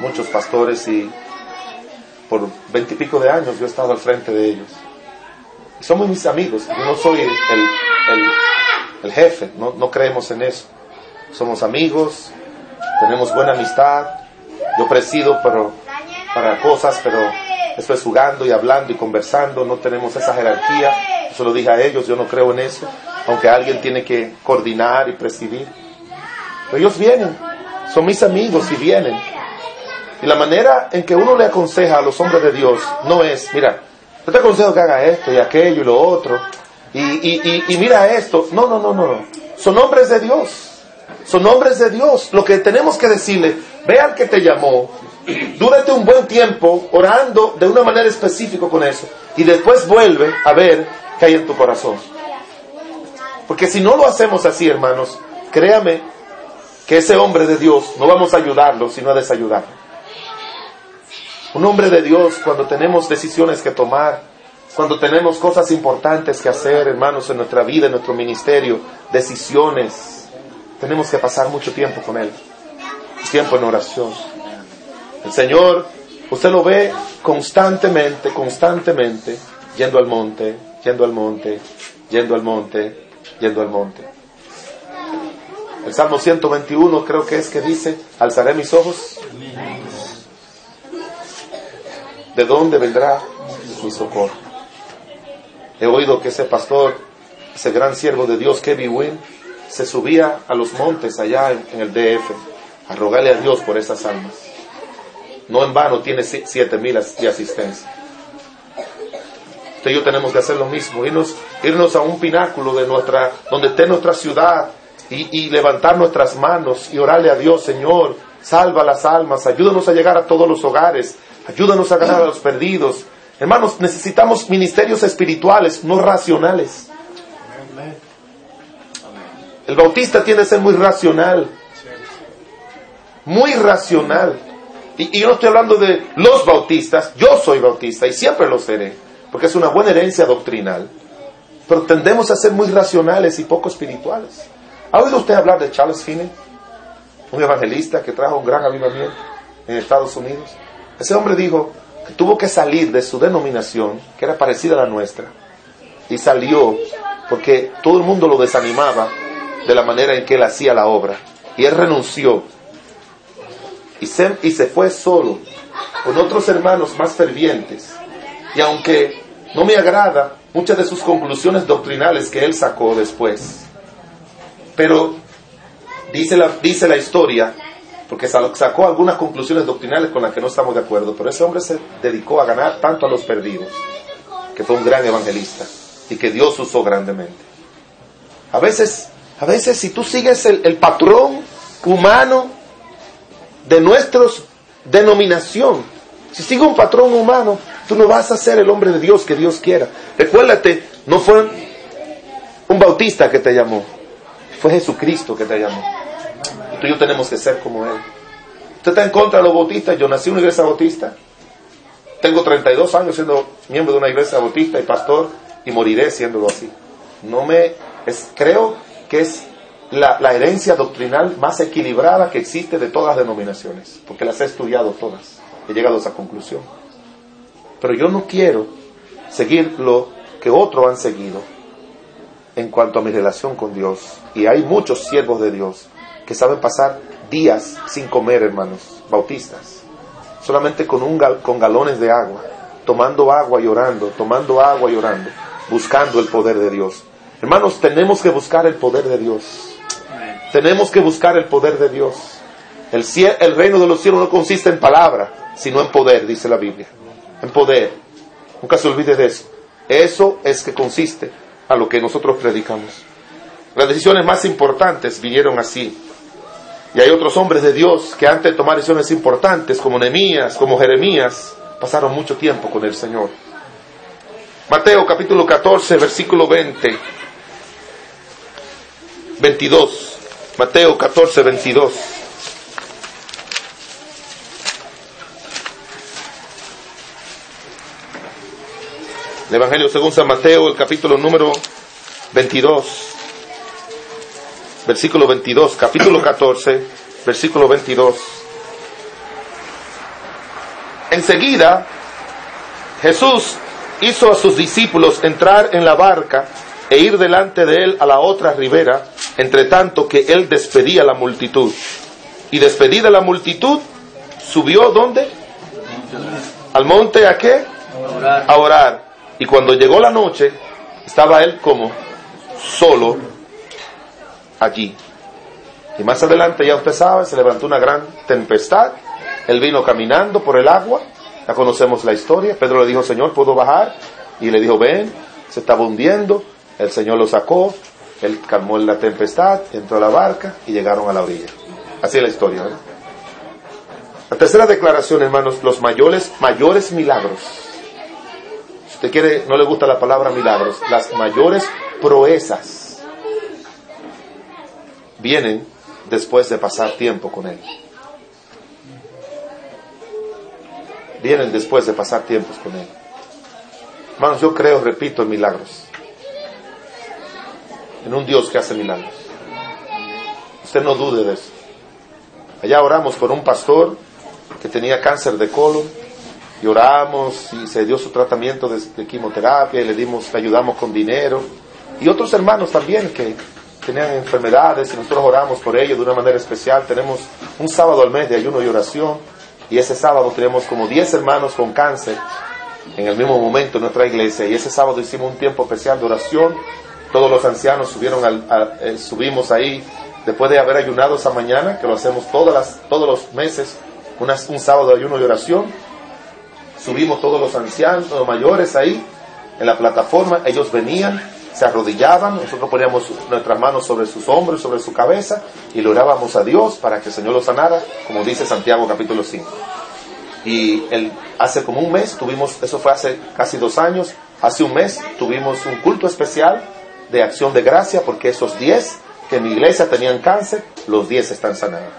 muchos pastores, y por veintipico de años yo he estado al frente de ellos somos mis amigos. Yo no soy el, el jefe, no, no creemos en eso. Somos amigos, tenemos buena amistad, yo presido pero, para cosas, pero estoy jugando y hablando y conversando, no tenemos esa jerarquía, eso lo dije a ellos, yo no creo en eso, aunque alguien tiene que coordinar y presidir. Pero ellos vienen, son mis amigos y vienen. Y la manera en que uno le aconseja a los hombres de Dios no es, mira, yo te aconsejo que haga esto y aquello y lo otro, y, y, y, mira esto. No, no, no, no. Son hombres de Dios. Son hombres de Dios. Lo que tenemos que decirle, ve al que te llamó, dúrate un buen tiempo orando de una manera específica con eso, y después vuelve a ver qué hay en tu corazón. Porque si no lo hacemos así, hermanos, créame que ese hombre de Dios no vamos a ayudarlo, sino a desayudarlo. Un hombre de Dios, cuando tenemos decisiones que tomar, cuando tenemos cosas importantes que hacer, hermanos, en nuestra vida, en nuestro ministerio, decisiones, tenemos que pasar mucho tiempo con Él. Tiempo en oración. El Señor, usted lo ve constantemente, constantemente, yendo al monte, yendo al monte, yendo al monte, yendo al monte. El Salmo 121 creo que es que dice, alzaré mis ojos ¿De dónde vendrá mi socorro? He oído que ese pastor, ese gran siervo de Dios, Kevin Wynn, se subía a los montes allá en, el DF a rogarle a Dios por esas almas. No en vano tiene siete mil de asistencia. Usted y yo tenemos que hacer lo mismo, irnos, irnos a un pináculo de nuestra, donde esté nuestra ciudad y, y levantar nuestras manos y orarle a Dios, Señor, salva las almas, ayúdanos a llegar a todos los hogares, Ayúdanos a ganar a los perdidos. Hermanos, necesitamos ministerios espirituales, no racionales. El bautista tiene que ser muy racional. Muy racional. Y, yo no estoy hablando de los bautistas, yo soy bautista y siempre lo seré, porque es una buena herencia doctrinal. Pero tendemos a ser muy racionales y poco espirituales. ¿Ha oído usted hablar de Charles Finney? Un evangelista que trajo un gran avivamiento en Estados Unidos. Ese hombre dijo que tuvo que salir de su denominación, que era parecida a la nuestra, y salió porque todo el mundo lo desanimaba de la manera en que él hacía la obra. Y él renunció y se, y se fue solo con otros hermanos más fervientes. Y aunque no me agrada muchas de sus conclusiones doctrinales que él sacó después, pero dice la, dice la historia porque sacó algunas conclusiones doctrinales con las que no estamos de acuerdo, pero ese hombre se dedicó a ganar tanto a los perdidos, que fue un gran evangelista y que Dios usó grandemente. A veces, a veces si tú sigues el, el patrón humano de nuestra denominación, si sigues un patrón humano, tú no vas a ser el hombre de Dios que Dios quiera. Recuérdate, no fue un bautista que te llamó, fue Jesucristo que te llamó tú y yo tenemos que ser como Él. ¿Usted está en contra de los bautistas? Yo nací en una iglesia bautista. Tengo 32 años siendo miembro de una iglesia bautista y pastor y moriré siéndolo así. No me, es, creo que es la, herencia doctrinal más equilibrada que existe de todas las denominaciones, porque las he estudiado todas. He llegado a esa conclusión. Pero yo no quiero seguir lo que otros han seguido en cuanto a mi relación con Dios. Y hay muchos siervos de Dios que saben pasar días sin comer, hermanos, bautistas, solamente con, un con galones de agua, tomando agua y orando, tomando agua y orando, buscando el poder de Dios. Hermanos, tenemos que buscar el poder de Dios. Tenemos que buscar el poder de Dios. El, el reino de los cielos no consiste en palabra, sino en poder, dice la Biblia. En poder. Nunca se olvide de eso. Eso es que consiste a lo que nosotros predicamos. Las decisiones más importantes vinieron así. Y hay otros hombres de Dios que antes de tomar decisiones importantes, como Nehemías, como Jeremías, pasaron mucho tiempo con el Señor. Mateo capítulo 14, versículo 20. 22. Mateo 14, 22. El Evangelio según San Mateo, el capítulo número 22 versículo 22, capítulo 14, versículo 22. Enseguida, Jesús hizo a sus discípulos entrar en la barca e ir delante de él a la otra ribera, entre tanto que él despedía a la multitud. Y despedida la multitud, subió ¿dónde? Al monte a qué? A orar. Y cuando llegó la noche, estaba él como solo allí. Y más adelante, ya usted sabe, se levantó una gran tempestad. Él vino caminando por el agua. Ya conocemos la historia. Pedro le dijo, Señor, ¿puedo bajar? Y le dijo, ven, se estaba hundiendo. El Señor lo sacó. Él calmó la tempestad, entró a la barca y llegaron a la orilla. Así es la historia. La tercera declaración, hermanos, los mayores, mayores milagros. Si usted quiere, no le gusta la palabra milagros, las mayores proezas vienen después de pasar tiempo con Él. Vienen después de pasar tiempos con Él. Hermanos, yo creo, repito, en milagros. En un Dios que hace milagros. Usted no dude de eso. Allá oramos por un pastor que tenía cáncer de colon y oramos y se dio su tratamiento de, quimioterapia y le dimos, le ayudamos con dinero. Y otros hermanos también que tenían enfermedades y nosotros oramos por ellos de una manera especial. Tenemos un sábado al mes de ayuno y oración y ese sábado tenemos como 10 hermanos con cáncer en el mismo momento en nuestra iglesia y ese sábado hicimos un tiempo especial de oración. Todos los ancianos subieron eh, subimos ahí después de haber ayunado esa mañana, que lo hacemos todas las, todos los meses, un sábado de ayuno y oración. Subimos todos los ancianos, los mayores ahí en la plataforma, ellos venían se arrodillaban, nosotros poníamos nuestras manos sobre sus hombros, sobre su cabeza y le orábamos a Dios para que el Señor los sanara, como dice Santiago capítulo 5. Y hace como un mes tuvimos, eso fue hace casi dos años, hace un mes tuvimos un culto especial de acción de gracia porque esos 10 que en mi iglesia tenían cáncer, los 10 están sanados.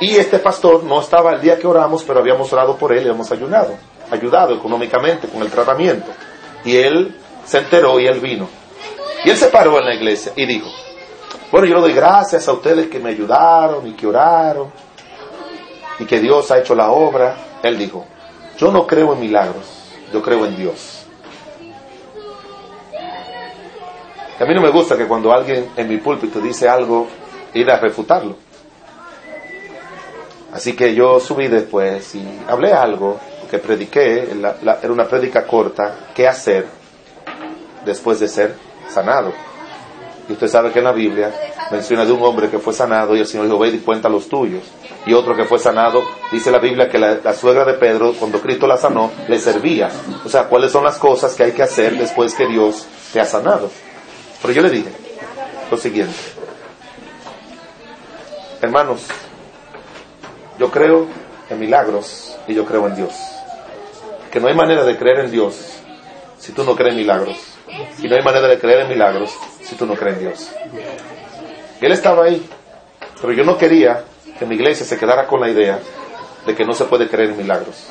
Y este pastor no estaba el día que oramos, pero habíamos orado por él y hemos ayudado, ayudado económicamente con el tratamiento. Y él se enteró y él vino. Y él se paró en la iglesia y dijo, bueno, yo le doy gracias a ustedes que me ayudaron y que oraron y que Dios ha hecho la obra. Él dijo, yo no creo en milagros, yo creo en Dios. A mí no me gusta que cuando alguien en mi púlpito dice algo, ir a refutarlo. Así que yo subí después y hablé algo que prediqué, era una prédica corta, qué hacer después de ser sanado. Y usted sabe que en la Biblia menciona de un hombre que fue sanado y el Señor dijo, ve y cuenta los tuyos. Y otro que fue sanado, dice la Biblia que la, suegra de Pedro, cuando Cristo la sanó, le servía. O sea, ¿cuáles son las cosas que hay que hacer después que Dios te ha sanado? Pero yo le dije lo siguiente. Hermanos, yo creo en milagros y yo creo en Dios. Que no hay manera de creer en Dios si tú no crees en milagros. Y no hay manera de creer en milagros si tú no crees en Dios. Él estaba ahí, pero yo no quería que mi iglesia se quedara con la idea de que no se puede creer en milagros.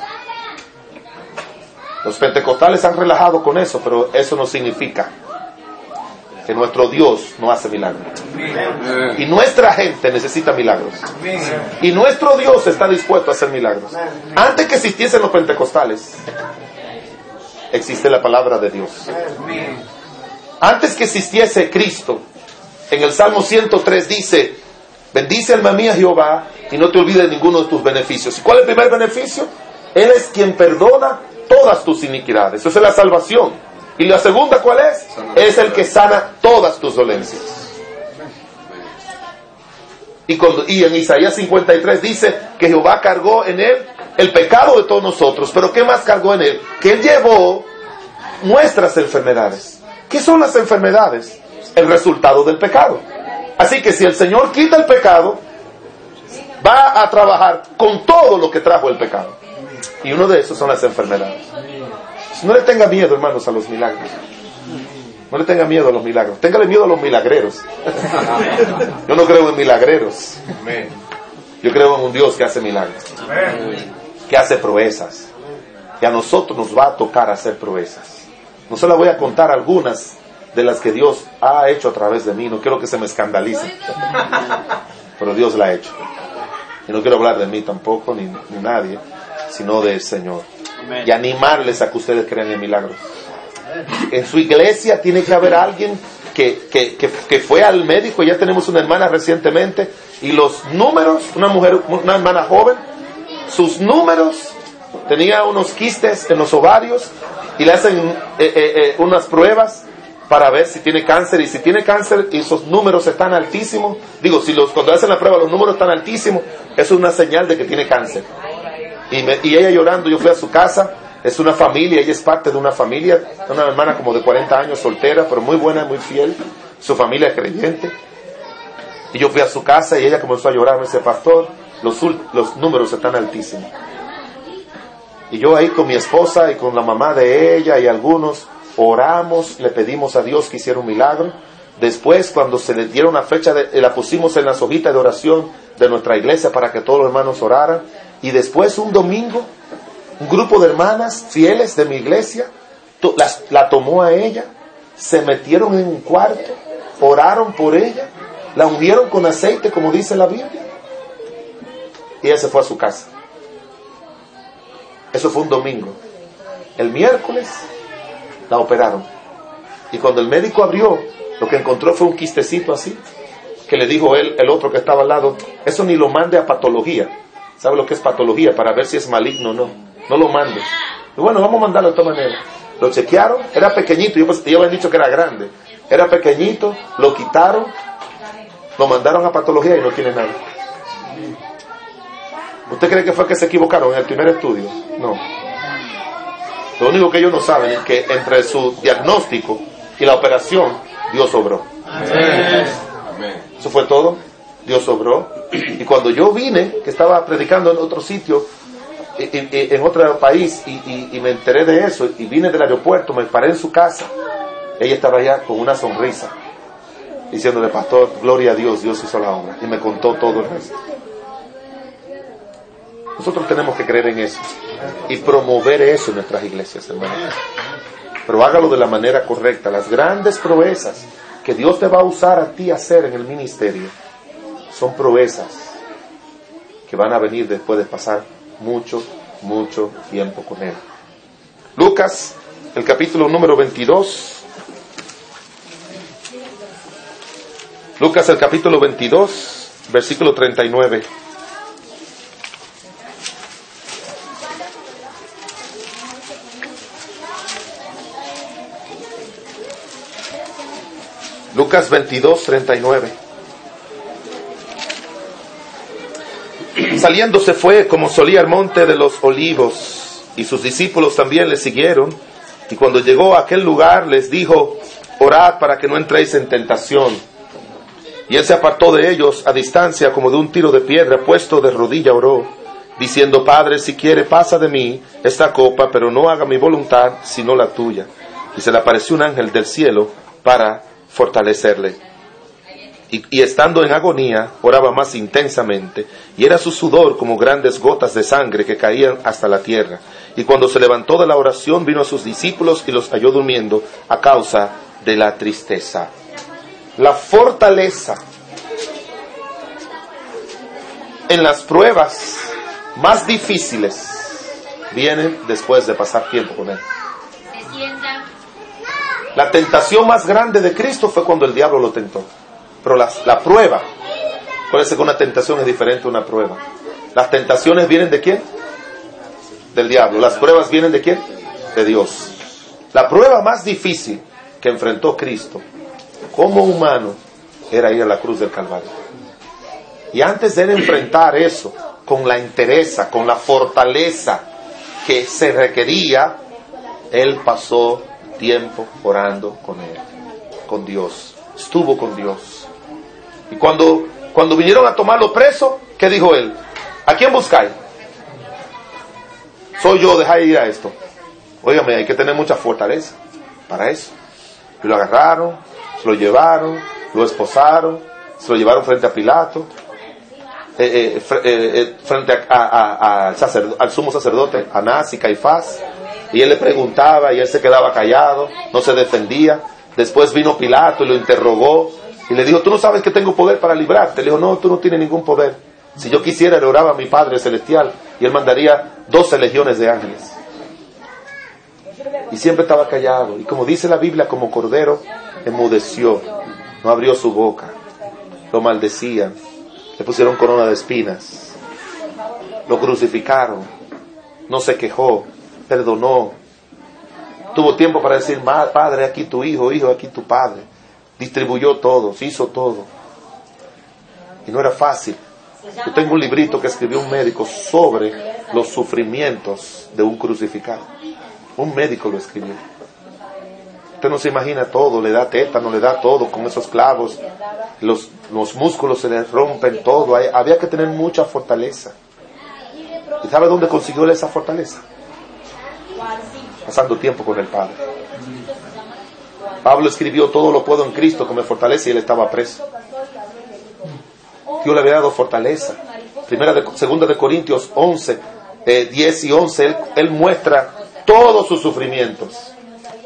Los pentecostales han relajado con eso, pero eso no significa que nuestro Dios no hace milagros. Y nuestra gente necesita milagros. Y nuestro Dios está dispuesto a hacer milagros. Antes que existiesen los pentecostales, existe la palabra de Dios. Antes que existiese Cristo, en el Salmo 103 dice, bendice alma mía Jehová y no te olvides ninguno de tus beneficios. ¿Y cuál es el primer beneficio? Él es quien perdona todas tus iniquidades. Eso es la salvación. ¿Y la segunda cuál es? Es el que sana todas tus dolencias. Y, y en Isaías 53 dice que Jehová cargó en él el pecado de todos nosotros, pero ¿qué más cargó en él? Que él llevó nuestras enfermedades. ¿Qué son las enfermedades? El resultado del pecado. Así que si el Señor quita el pecado, va a trabajar con todo lo que trajo el pecado. Y uno de esos son las enfermedades. No le tenga miedo, hermanos, a los milagros. No le tenga miedo a los milagros. Téngale miedo a los milagreros. Yo no creo en milagreros. Yo creo en un Dios que hace milagros que hace proezas. Y a nosotros nos va a tocar hacer proezas. No se la voy a contar algunas de las que Dios ha hecho a través de mí. No quiero que se me escandalice. Pero Dios la ha hecho. Y no quiero hablar de mí tampoco, ni, nadie, sino del Señor. Y animarles a que ustedes crean en milagros. En su iglesia tiene que haber alguien que, que, que, fue al médico, ya tenemos una hermana recientemente, y los números, una mujer, una hermana joven, sus números, tenía unos quistes en los ovarios y le hacen eh, eh, eh, unas pruebas para ver si tiene cáncer y si tiene cáncer y esos números están altísimos, digo, si los, cuando hacen la prueba los números están altísimos, eso es una señal de que tiene cáncer. Y, me, ella llorando, yo fui a su casa, es una familia, ella es parte de una familia, una hermana como de 40 años, soltera, pero muy buena, muy fiel, su familia es creyente. Y yo fui a su casa y ella comenzó a llorar, me dice, pastor, los, los números están altísimos. Y yo ahí con mi esposa y con la mamá de ella y algunos, oramos, le pedimos a Dios que hiciera un milagro. Después, cuando se le dieron una fecha, de, la pusimos en las hojitas de oración de nuestra iglesia para que todos los hermanos oraran. Y después, un domingo, un grupo de hermanas fieles de mi iglesia la, tomó a ella, se metieron en un cuarto, oraron por ella, la ungieron con aceite, como dice la Biblia, y ella se fue a su casa. Eso fue un domingo. El miércoles la operaron. Y cuando el médico abrió, lo que encontró fue un quistecito así, que le dijo él, el otro que estaba al lado, eso ni lo mande a patología. ¿Sabe lo que es patología? Para ver si es maligno o no. No lo mande. Y bueno, vamos a mandarlo de esta manera. Lo chequearon, era pequeñito, yo, yo había dicho que era grande. Era pequeñito, lo quitaron, lo mandaron a patología y no tiene nada. ¿Usted cree que fue que se equivocaron en el primer estudio? No. Lo único que ellos no saben es que entre su diagnóstico y la operación, Dios obró. Eso fue todo. Dios obró. Y cuando yo vine, que estaba predicando en otro sitio, en otro país, y, me enteré de eso, y vine del aeropuerto, me paré en su casa, ella estaba allá con una sonrisa, diciéndole, pastor, gloria a Dios, Dios hizo la obra. Y me contó todo el resto. Nosotros tenemos que creer en eso y promover eso en nuestras iglesias, hermanos. Pero hágalo de la manera correcta. Las grandes proezas que Dios te va a usar a ti hacer en el ministerio son proezas que van a venir después de pasar mucho, mucho tiempo con Él. Lucas, el capítulo número 22. Lucas, el capítulo 22, versículo 39. Lucas 22, 39. Saliendo se fue como solía al monte de los olivos, y sus discípulos también le siguieron, y cuando llegó a aquel lugar les dijo, orad para que no entréis en tentación. Y él se apartó de ellos a distancia como de un tiro de piedra, puesto de rodilla oró, diciendo, Padre, si quiere, pasa de mí esta copa, pero no haga mi voluntad, sino la tuya. Y se le apareció un ángel del cielo para fortalecerle. Y, estando en agonía, oraba más intensamente, y era su sudor como grandes gotas de sangre que caían hasta la tierra. Y cuando se levantó de la oración, vino a sus discípulos y los halló durmiendo a causa de la tristeza. La fortaleza en las pruebas más difíciles viene después de pasar tiempo con Él. La tentación más grande de Cristo fue cuando el diablo lo tentó. Pero la, la prueba, parece que una tentación es diferente a una prueba. Las tentaciones vienen de quién? Del diablo. Las pruebas vienen de quién? De Dios. La prueba más difícil que enfrentó Cristo como humano era ir a la cruz del Calvario. Y antes de él enfrentar eso con la entereza, con la fortaleza que se requería, él pasó tiempo orando con Él, con Dios. Estuvo con Dios. Y cuando, cuando vinieron a tomarlo preso, ¿qué dijo Él? ¿A quién buscáis? Soy yo, dejáis ir a esto. Óigame, hay que tener mucha fortaleza para eso. Y lo agarraron, se lo llevaron, lo esposaron, se lo llevaron frente a Pilato, eh, eh, eh, frente a, al sumo sacerdote, Anás y Caifás. Y él le preguntaba y él se quedaba callado, no se defendía. Después vino Pilato y lo interrogó y le dijo, tú no sabes que tengo poder para librarte. Le dijo, no, tú no tienes ningún poder. Si yo quisiera, le oraba a mi Padre Celestial y él mandaría doce legiones de ángeles. Y siempre estaba callado. Y como dice la Biblia, como cordero, enmudeció. No abrió su boca. Lo maldecían. Le pusieron corona de espinas. Lo crucificaron. No se quejó. Perdonó. Tuvo tiempo para decir, padre, aquí tu hijo, hijo, aquí tu padre. Distribuyó todo, hizo todo. Y no era fácil. Yo tengo un librito que escribió un médico sobre los sufrimientos de un crucificado. Un médico lo escribió. Usted no se imagina todo, le da tétano, le da todo con esos clavos, los, los músculos se le rompen todo. había que tener mucha fortaleza. ¿Y sabe dónde consiguió esa fortaleza? Pasando tiempo con el Padre. Pablo escribió, todo lo puedo en Cristo que me fortalece y él estaba preso. Dios le había dado fortaleza. Primera de, segunda de Corintios 11, 10 eh, y 11, él, muestra todos sus sufrimientos.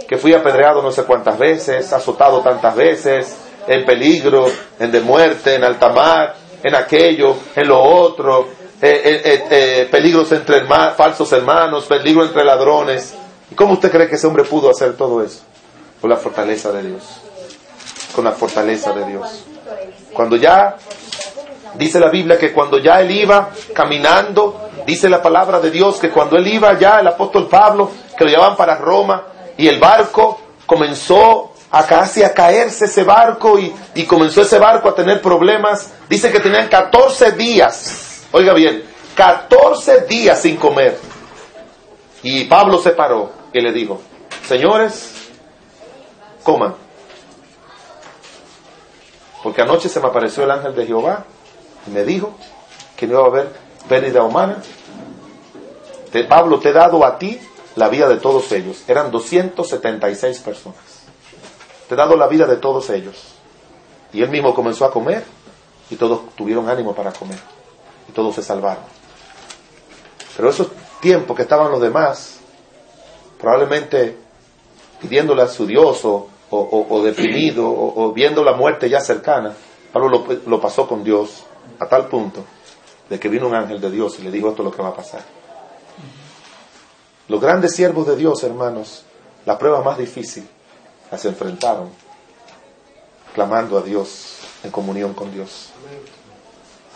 Que fui apedreado no sé cuántas veces, azotado tantas veces, en peligro, en de muerte, en alta mar, en aquello, en lo otro, eh, eh, peligros entre falsos hermanos, peligro entre ladrones. ¿Y cómo usted cree que ese hombre pudo hacer todo eso? Con la fortaleza de Dios. Con la fortaleza de Dios. Cuando ya Dice la Biblia que cuando ya él iba caminando, dice la palabra de Dios que cuando él iba ya, el apóstol Pablo, que lo llevaban para Roma, y el barco comenzó a casi a caerse ese barco y, y comenzó ese barco a tener problemas. Dice que tenían 14 días, oiga bien, 14 días sin comer. Y Pablo se paró y le dijo, señores, coman. Porque anoche se me apareció el ángel de Jehová me dijo que no iba a haber pérdida humana. Pablo, te he dado a ti la vida de todos ellos. Eran 276 personas. Te he dado la vida de todos ellos. Y él mismo comenzó a comer y todos tuvieron ánimo para comer. Y todos se salvaron. Pero esos tiempos que estaban los demás, probablemente pidiéndole a su Dios o, o, deprimido o, viendo la muerte ya cercana, Pablo lo pasó con Dios a tal punto de que vino un ángel de Dios y le dijo esto es lo que va a pasar. Los grandes siervos de Dios, hermanos, la prueba más difícil las enfrentaron clamando a Dios en comunión con Dios.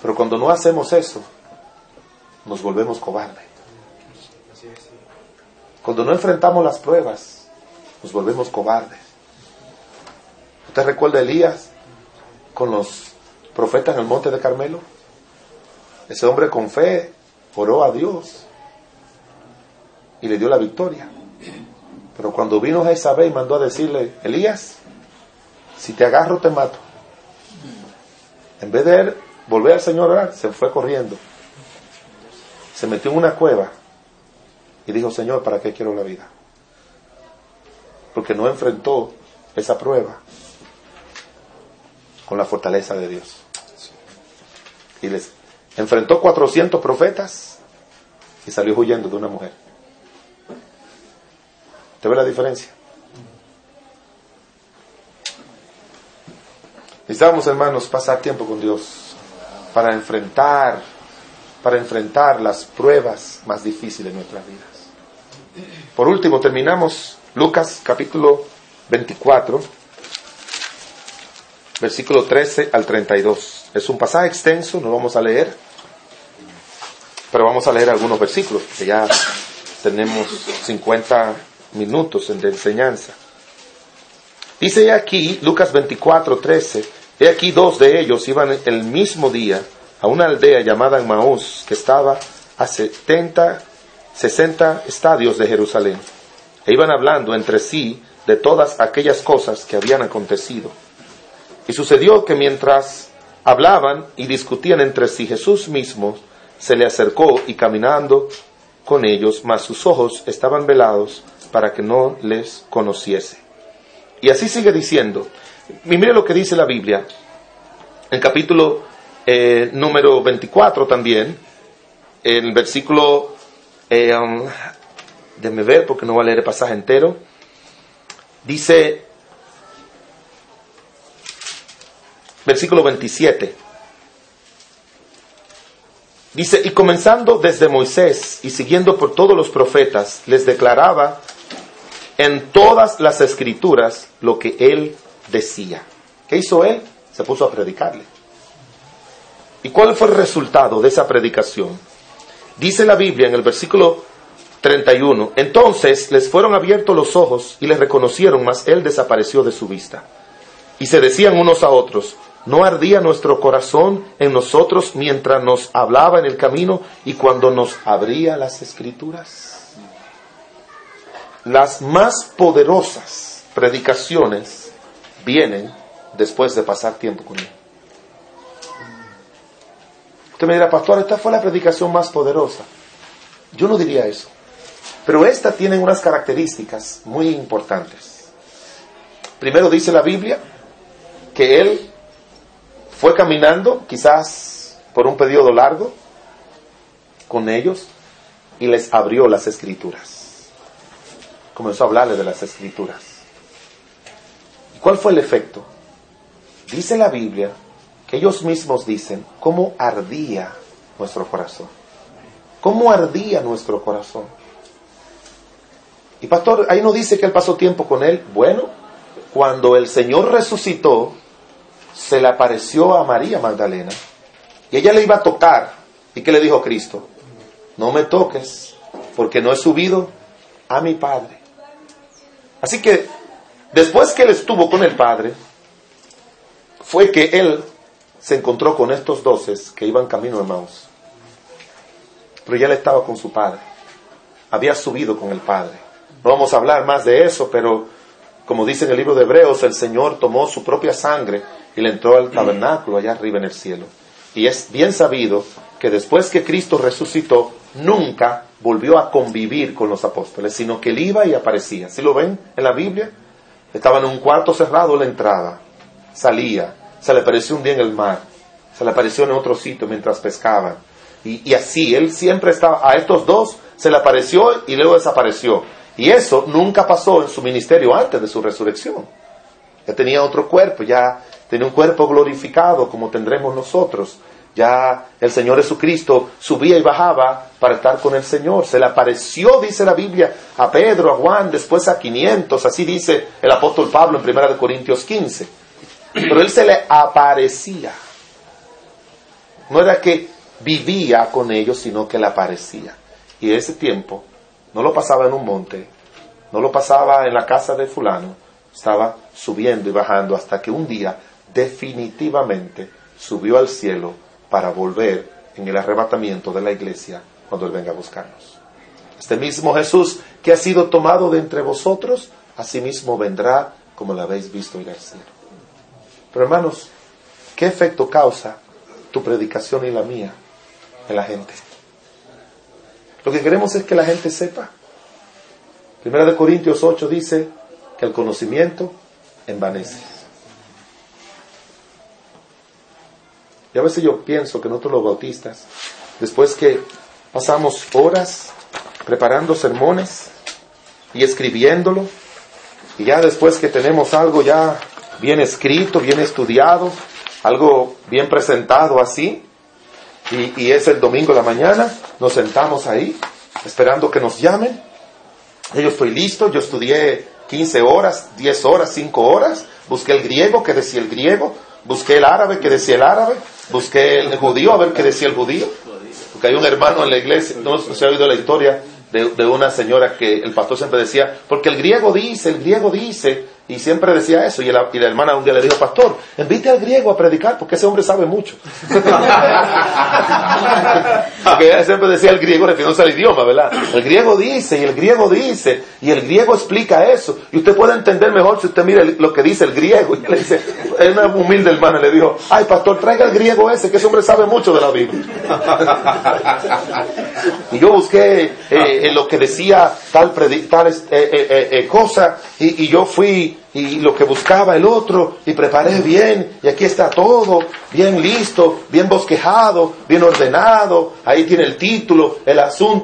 Pero cuando no hacemos eso, nos volvemos cobardes. Cuando no enfrentamos las pruebas, nos volvemos cobardes. ¿Usted recuerda a Elías con los profeta en el monte de Carmelo. Ese hombre con fe oró a Dios y le dio la victoria. Pero cuando vino Jezabel y mandó a decirle, Elías, si te agarro te mato. En vez de él volver al Señor orar, se fue corriendo. Se metió en una cueva y dijo, Señor, ¿para qué quiero la vida? Porque no enfrentó esa prueba con la fortaleza de Dios y les enfrentó 400 profetas y salió huyendo de una mujer. ¿Te ve la diferencia? Necesitamos, hermanos, pasar tiempo con Dios para enfrentar, para enfrentar las pruebas más difíciles de nuestras vidas. Por último, terminamos Lucas capítulo 24, versículo 13 al 32. Es un pasaje extenso, no vamos a leer, pero vamos a leer algunos versículos, que ya tenemos 50 minutos de enseñanza. Dice aquí, Lucas 24, 13, he aquí dos de ellos iban el mismo día a una aldea llamada Maús, que estaba a 70, 60 estadios de Jerusalén, e iban hablando entre sí de todas aquellas cosas que habían acontecido. Y sucedió que mientras hablaban y discutían entre sí. Jesús mismo se le acercó y caminando con ellos, mas sus ojos estaban velados para que no les conociese. Y así sigue diciendo. mire lo que dice la Biblia. En capítulo eh, número 24 también, en el versículo, eh, déjeme ver porque no voy a leer el pasaje entero, dice, versículo 27. Dice, y comenzando desde Moisés y siguiendo por todos los profetas, les declaraba en todas las escrituras lo que él decía. ¿Qué hizo él? Se puso a predicarle. ¿Y cuál fue el resultado de esa predicación? Dice la Biblia en el versículo 31, entonces les fueron abiertos los ojos y les reconocieron, mas él desapareció de su vista. Y se decían unos a otros, ¿no ardía nuestro corazón en nosotros mientras nos hablaba en el camino y cuando nos abría las escrituras? Las más poderosas predicaciones vienen después de pasar tiempo con él. Usted me dirá, pastor, esta fue la predicación más poderosa. Yo no diría eso. Pero esta tiene unas características muy importantes. Primero dice la Biblia que él fue caminando, quizás por un periodo largo, con ellos y les abrió las escrituras. Comenzó a hablarles de las escrituras. ¿Y cuál fue el efecto? Dice la Biblia que ellos mismos dicen cómo ardía nuestro corazón. ¿Cómo ardía nuestro corazón? Y pastor, ahí no dice que él pasó tiempo con él. Bueno, cuando el Señor resucitó, se le apareció a María Magdalena y ella le iba a tocar. ¿Y qué le dijo Cristo? No me toques, porque no he subido a mi Padre. Así que después que él estuvo con el Padre, fue que él se encontró con estos doces que iban camino de Maus. Pero ya él estaba con su Padre. Había subido con el Padre. No vamos a hablar más de eso, pero como dice en el libro de Hebreos, el Señor tomó su propia sangre y le entró al tabernáculo allá arriba en el cielo. Y es bien sabido que después que Cristo resucitó, nunca volvió a convivir con los apóstoles, sino que él iba y aparecía. ¿Sí lo ven en la Biblia? Estaba en un cuarto cerrado la entrada, salía, se le apareció un día en el mar, se le apareció en otro sitio mientras pescaban. Y, y así, él siempre estaba, a estos dos se le apareció y luego desapareció. Y eso nunca pasó en su ministerio antes de su resurrección. Ya tenía otro cuerpo, ya tenía un cuerpo glorificado como tendremos nosotros. Ya el Señor Jesucristo subía y bajaba para estar con el Señor. Se le apareció, dice la Biblia, a Pedro, a Juan, después a 500. Así dice el apóstol Pablo en 1 Corintios 15. Pero él se le aparecía. No era que vivía con ellos, sino que le aparecía. Y ese tiempo no lo pasaba en un monte, no lo pasaba en la casa de fulano, estaba subiendo y bajando hasta que un día definitivamente subió al cielo para volver en el arrebatamiento de la iglesia cuando Él venga a buscarnos. Este mismo Jesús que ha sido tomado de entre vosotros, asimismo vendrá como lo habéis visto ir al cielo. Pero hermanos, ¿qué efecto causa tu predicación y la mía en la gente? Lo que queremos es que la gente sepa. Primera de Corintios 8 dice que el conocimiento envanece. Y a veces yo pienso que nosotros los bautistas, después que pasamos horas preparando sermones y escribiéndolo, y ya después que tenemos algo ya bien escrito, bien estudiado, algo bien presentado así, y, es el domingo de la mañana, nos sentamos ahí esperando que nos llamen. Yo estoy listo, yo estudié 15 horas, 10 horas, 5 horas, busqué el griego, que decía el griego, busqué el árabe, que decía el árabe, busqué el judío, a ver qué decía el judío. Porque hay un hermano en la iglesia, no se ha oído la historia de, de una señora que el pastor siempre decía, porque el griego dice, el griego dice, y siempre decía eso. Y la, y la, hermana un día le dijo, pastor, invite al griego a predicar porque ese hombre sabe mucho. porque siempre decía el griego refiriéndose al idioma, ¿verdad? El griego dice, y el griego dice, y el griego explica eso. Y usted puede entender mejor si usted mira lo que dice el griego. Y le dice, es una humilde hermana, le dijo, ay pastor, traiga el griego ese, que ese hombre sabe mucho de la Biblia. y yo busqué eh, lo que decía tal, tal eh, eh, eh, cosa, y, y yo fui y lo que buscaba el otro y preparé bien y aquí está todo bien listo, bien bosquejado, bien ordenado, ahí tiene el título, el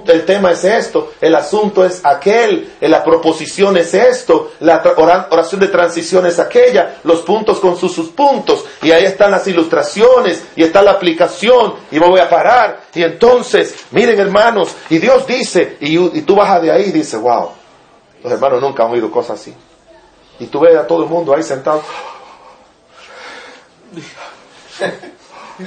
el tema es esto, el asunto es aquel, la proposición es esto, la oración de transición es aquella, los puntos con sus, sus puntos y ahí están las ilustraciones y está la aplicación y me voy a parar y entonces, miren hermanos, y Dios dice y, y tú bajas de ahí y dices, wow, Los hermanos nunca han oído cosas así. Y tú ves a todo el mundo ahí sentado.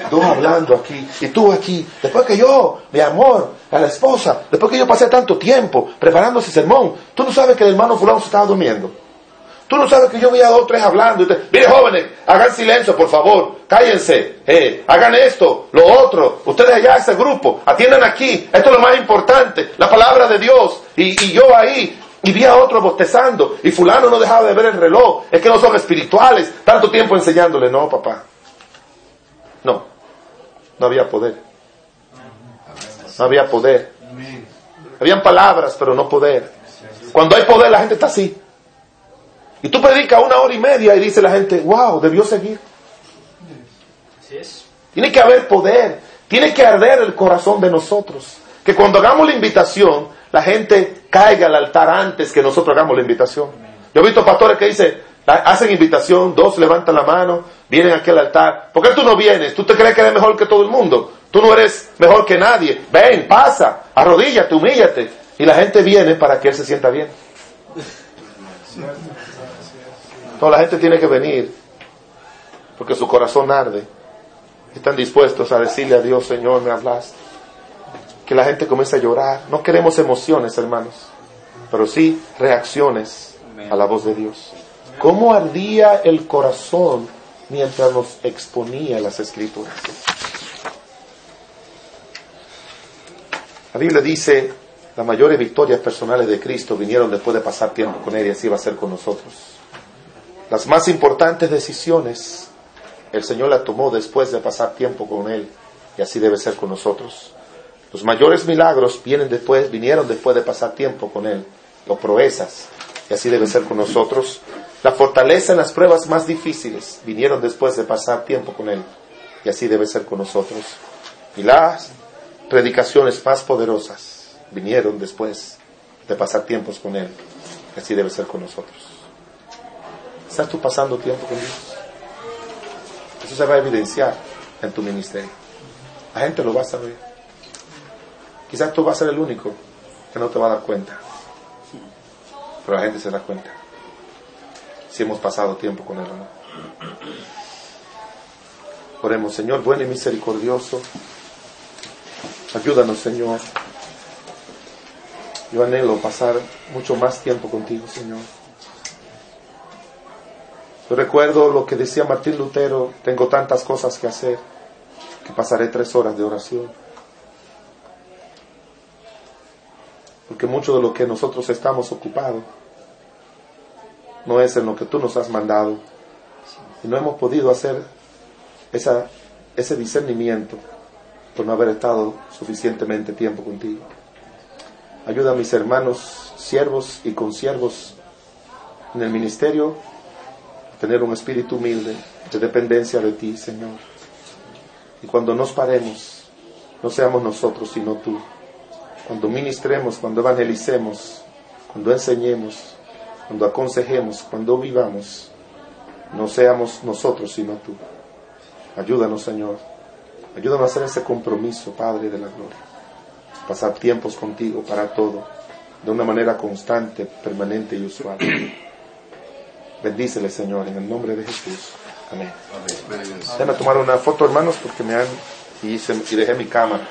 Tú hablando aquí, y tú aquí, después que yo, mi amor, a la esposa, después que yo pasé tanto tiempo preparando ese sermón, tú no sabes que el hermano fulano se estaba durmiendo. Tú no sabes que yo veía a dos tres hablando. Y Mire, jóvenes, hagan silencio, por favor. Cállense. Eh, hagan esto, lo otro. Ustedes allá, ese grupo, atiendan aquí. Esto es lo más importante. La palabra de Dios. Y, y yo ahí. Y vi a otro bostezando. Y fulano no dejaba de ver el reloj. Es que no son espirituales. Tanto tiempo enseñándole. No, papá. No. No había poder. No había poder. Habían palabras, pero no poder. Cuando hay poder, la gente está así. Y tú predicas una hora y media y dice la gente, wow, debió seguir. Tiene que haber poder, tiene que arder el corazón de nosotros. Que cuando hagamos la invitación, la gente caiga al altar antes que nosotros hagamos la invitación. Yo he visto pastores que dicen, hacen invitación, dos levantan la mano, vienen aquí al altar. ¿Por qué tú no vienes? ¿Tú te crees que eres mejor que todo el mundo? Tú no eres mejor que nadie. Ven, pasa, arrodíllate, humíllate. Y la gente viene para que él se sienta bien. Toda la gente tiene que venir porque su corazón arde. Están dispuestos a decirle a Dios, Señor, me hablaste. Que la gente comience a llorar. No queremos emociones, hermanos, pero sí reacciones a la voz de Dios. ¿Cómo ardía el corazón mientras nos exponía las escrituras? La Biblia dice, las mayores victorias personales de Cristo vinieron después de pasar tiempo con Él y así va a ser con nosotros. Las más importantes decisiones el Señor las tomó después de pasar tiempo con Él y así debe ser con nosotros. Los mayores milagros vienen después, vinieron después de pasar tiempo con Él, los proezas, y así debe ser con nosotros. La fortaleza en las pruebas más difíciles vinieron después de pasar tiempo con Él, y así debe ser con nosotros. Y las predicaciones más poderosas vinieron después de pasar tiempos con Él, y así debe ser con nosotros. ¿Estás tú pasando tiempo con Dios? Eso se va a evidenciar en tu ministerio. La gente lo va a saber. Quizás tú vas a ser el único que no te va a dar cuenta. Pero la gente se da cuenta. Si hemos pasado tiempo con Él o no. Oremos, Señor, bueno y misericordioso. Ayúdanos, Señor. Yo anhelo pasar mucho más tiempo contigo, Señor. Yo recuerdo lo que decía Martín Lutero, tengo tantas cosas que hacer que pasaré tres horas de oración. Porque mucho de lo que nosotros estamos ocupados no es en lo que tú nos has mandado. Y no hemos podido hacer esa, ese discernimiento por no haber estado suficientemente tiempo contigo. Ayuda a mis hermanos, siervos y consiervos en el ministerio tener un espíritu humilde de dependencia de ti, Señor. Y cuando nos paremos, no seamos nosotros, sino tú. Cuando ministremos, cuando evangelicemos, cuando enseñemos, cuando aconsejemos, cuando vivamos, no seamos nosotros, sino tú. Ayúdanos, Señor. Ayúdanos a hacer ese compromiso, Padre de la Gloria. Pasar tiempos contigo para todo, de una manera constante, permanente y usual. Bendícele, Señor, en el nombre de Jesús. Amén. Déjame tomar una foto, hermanos, porque me han... Y, se, y dejé mi cámara.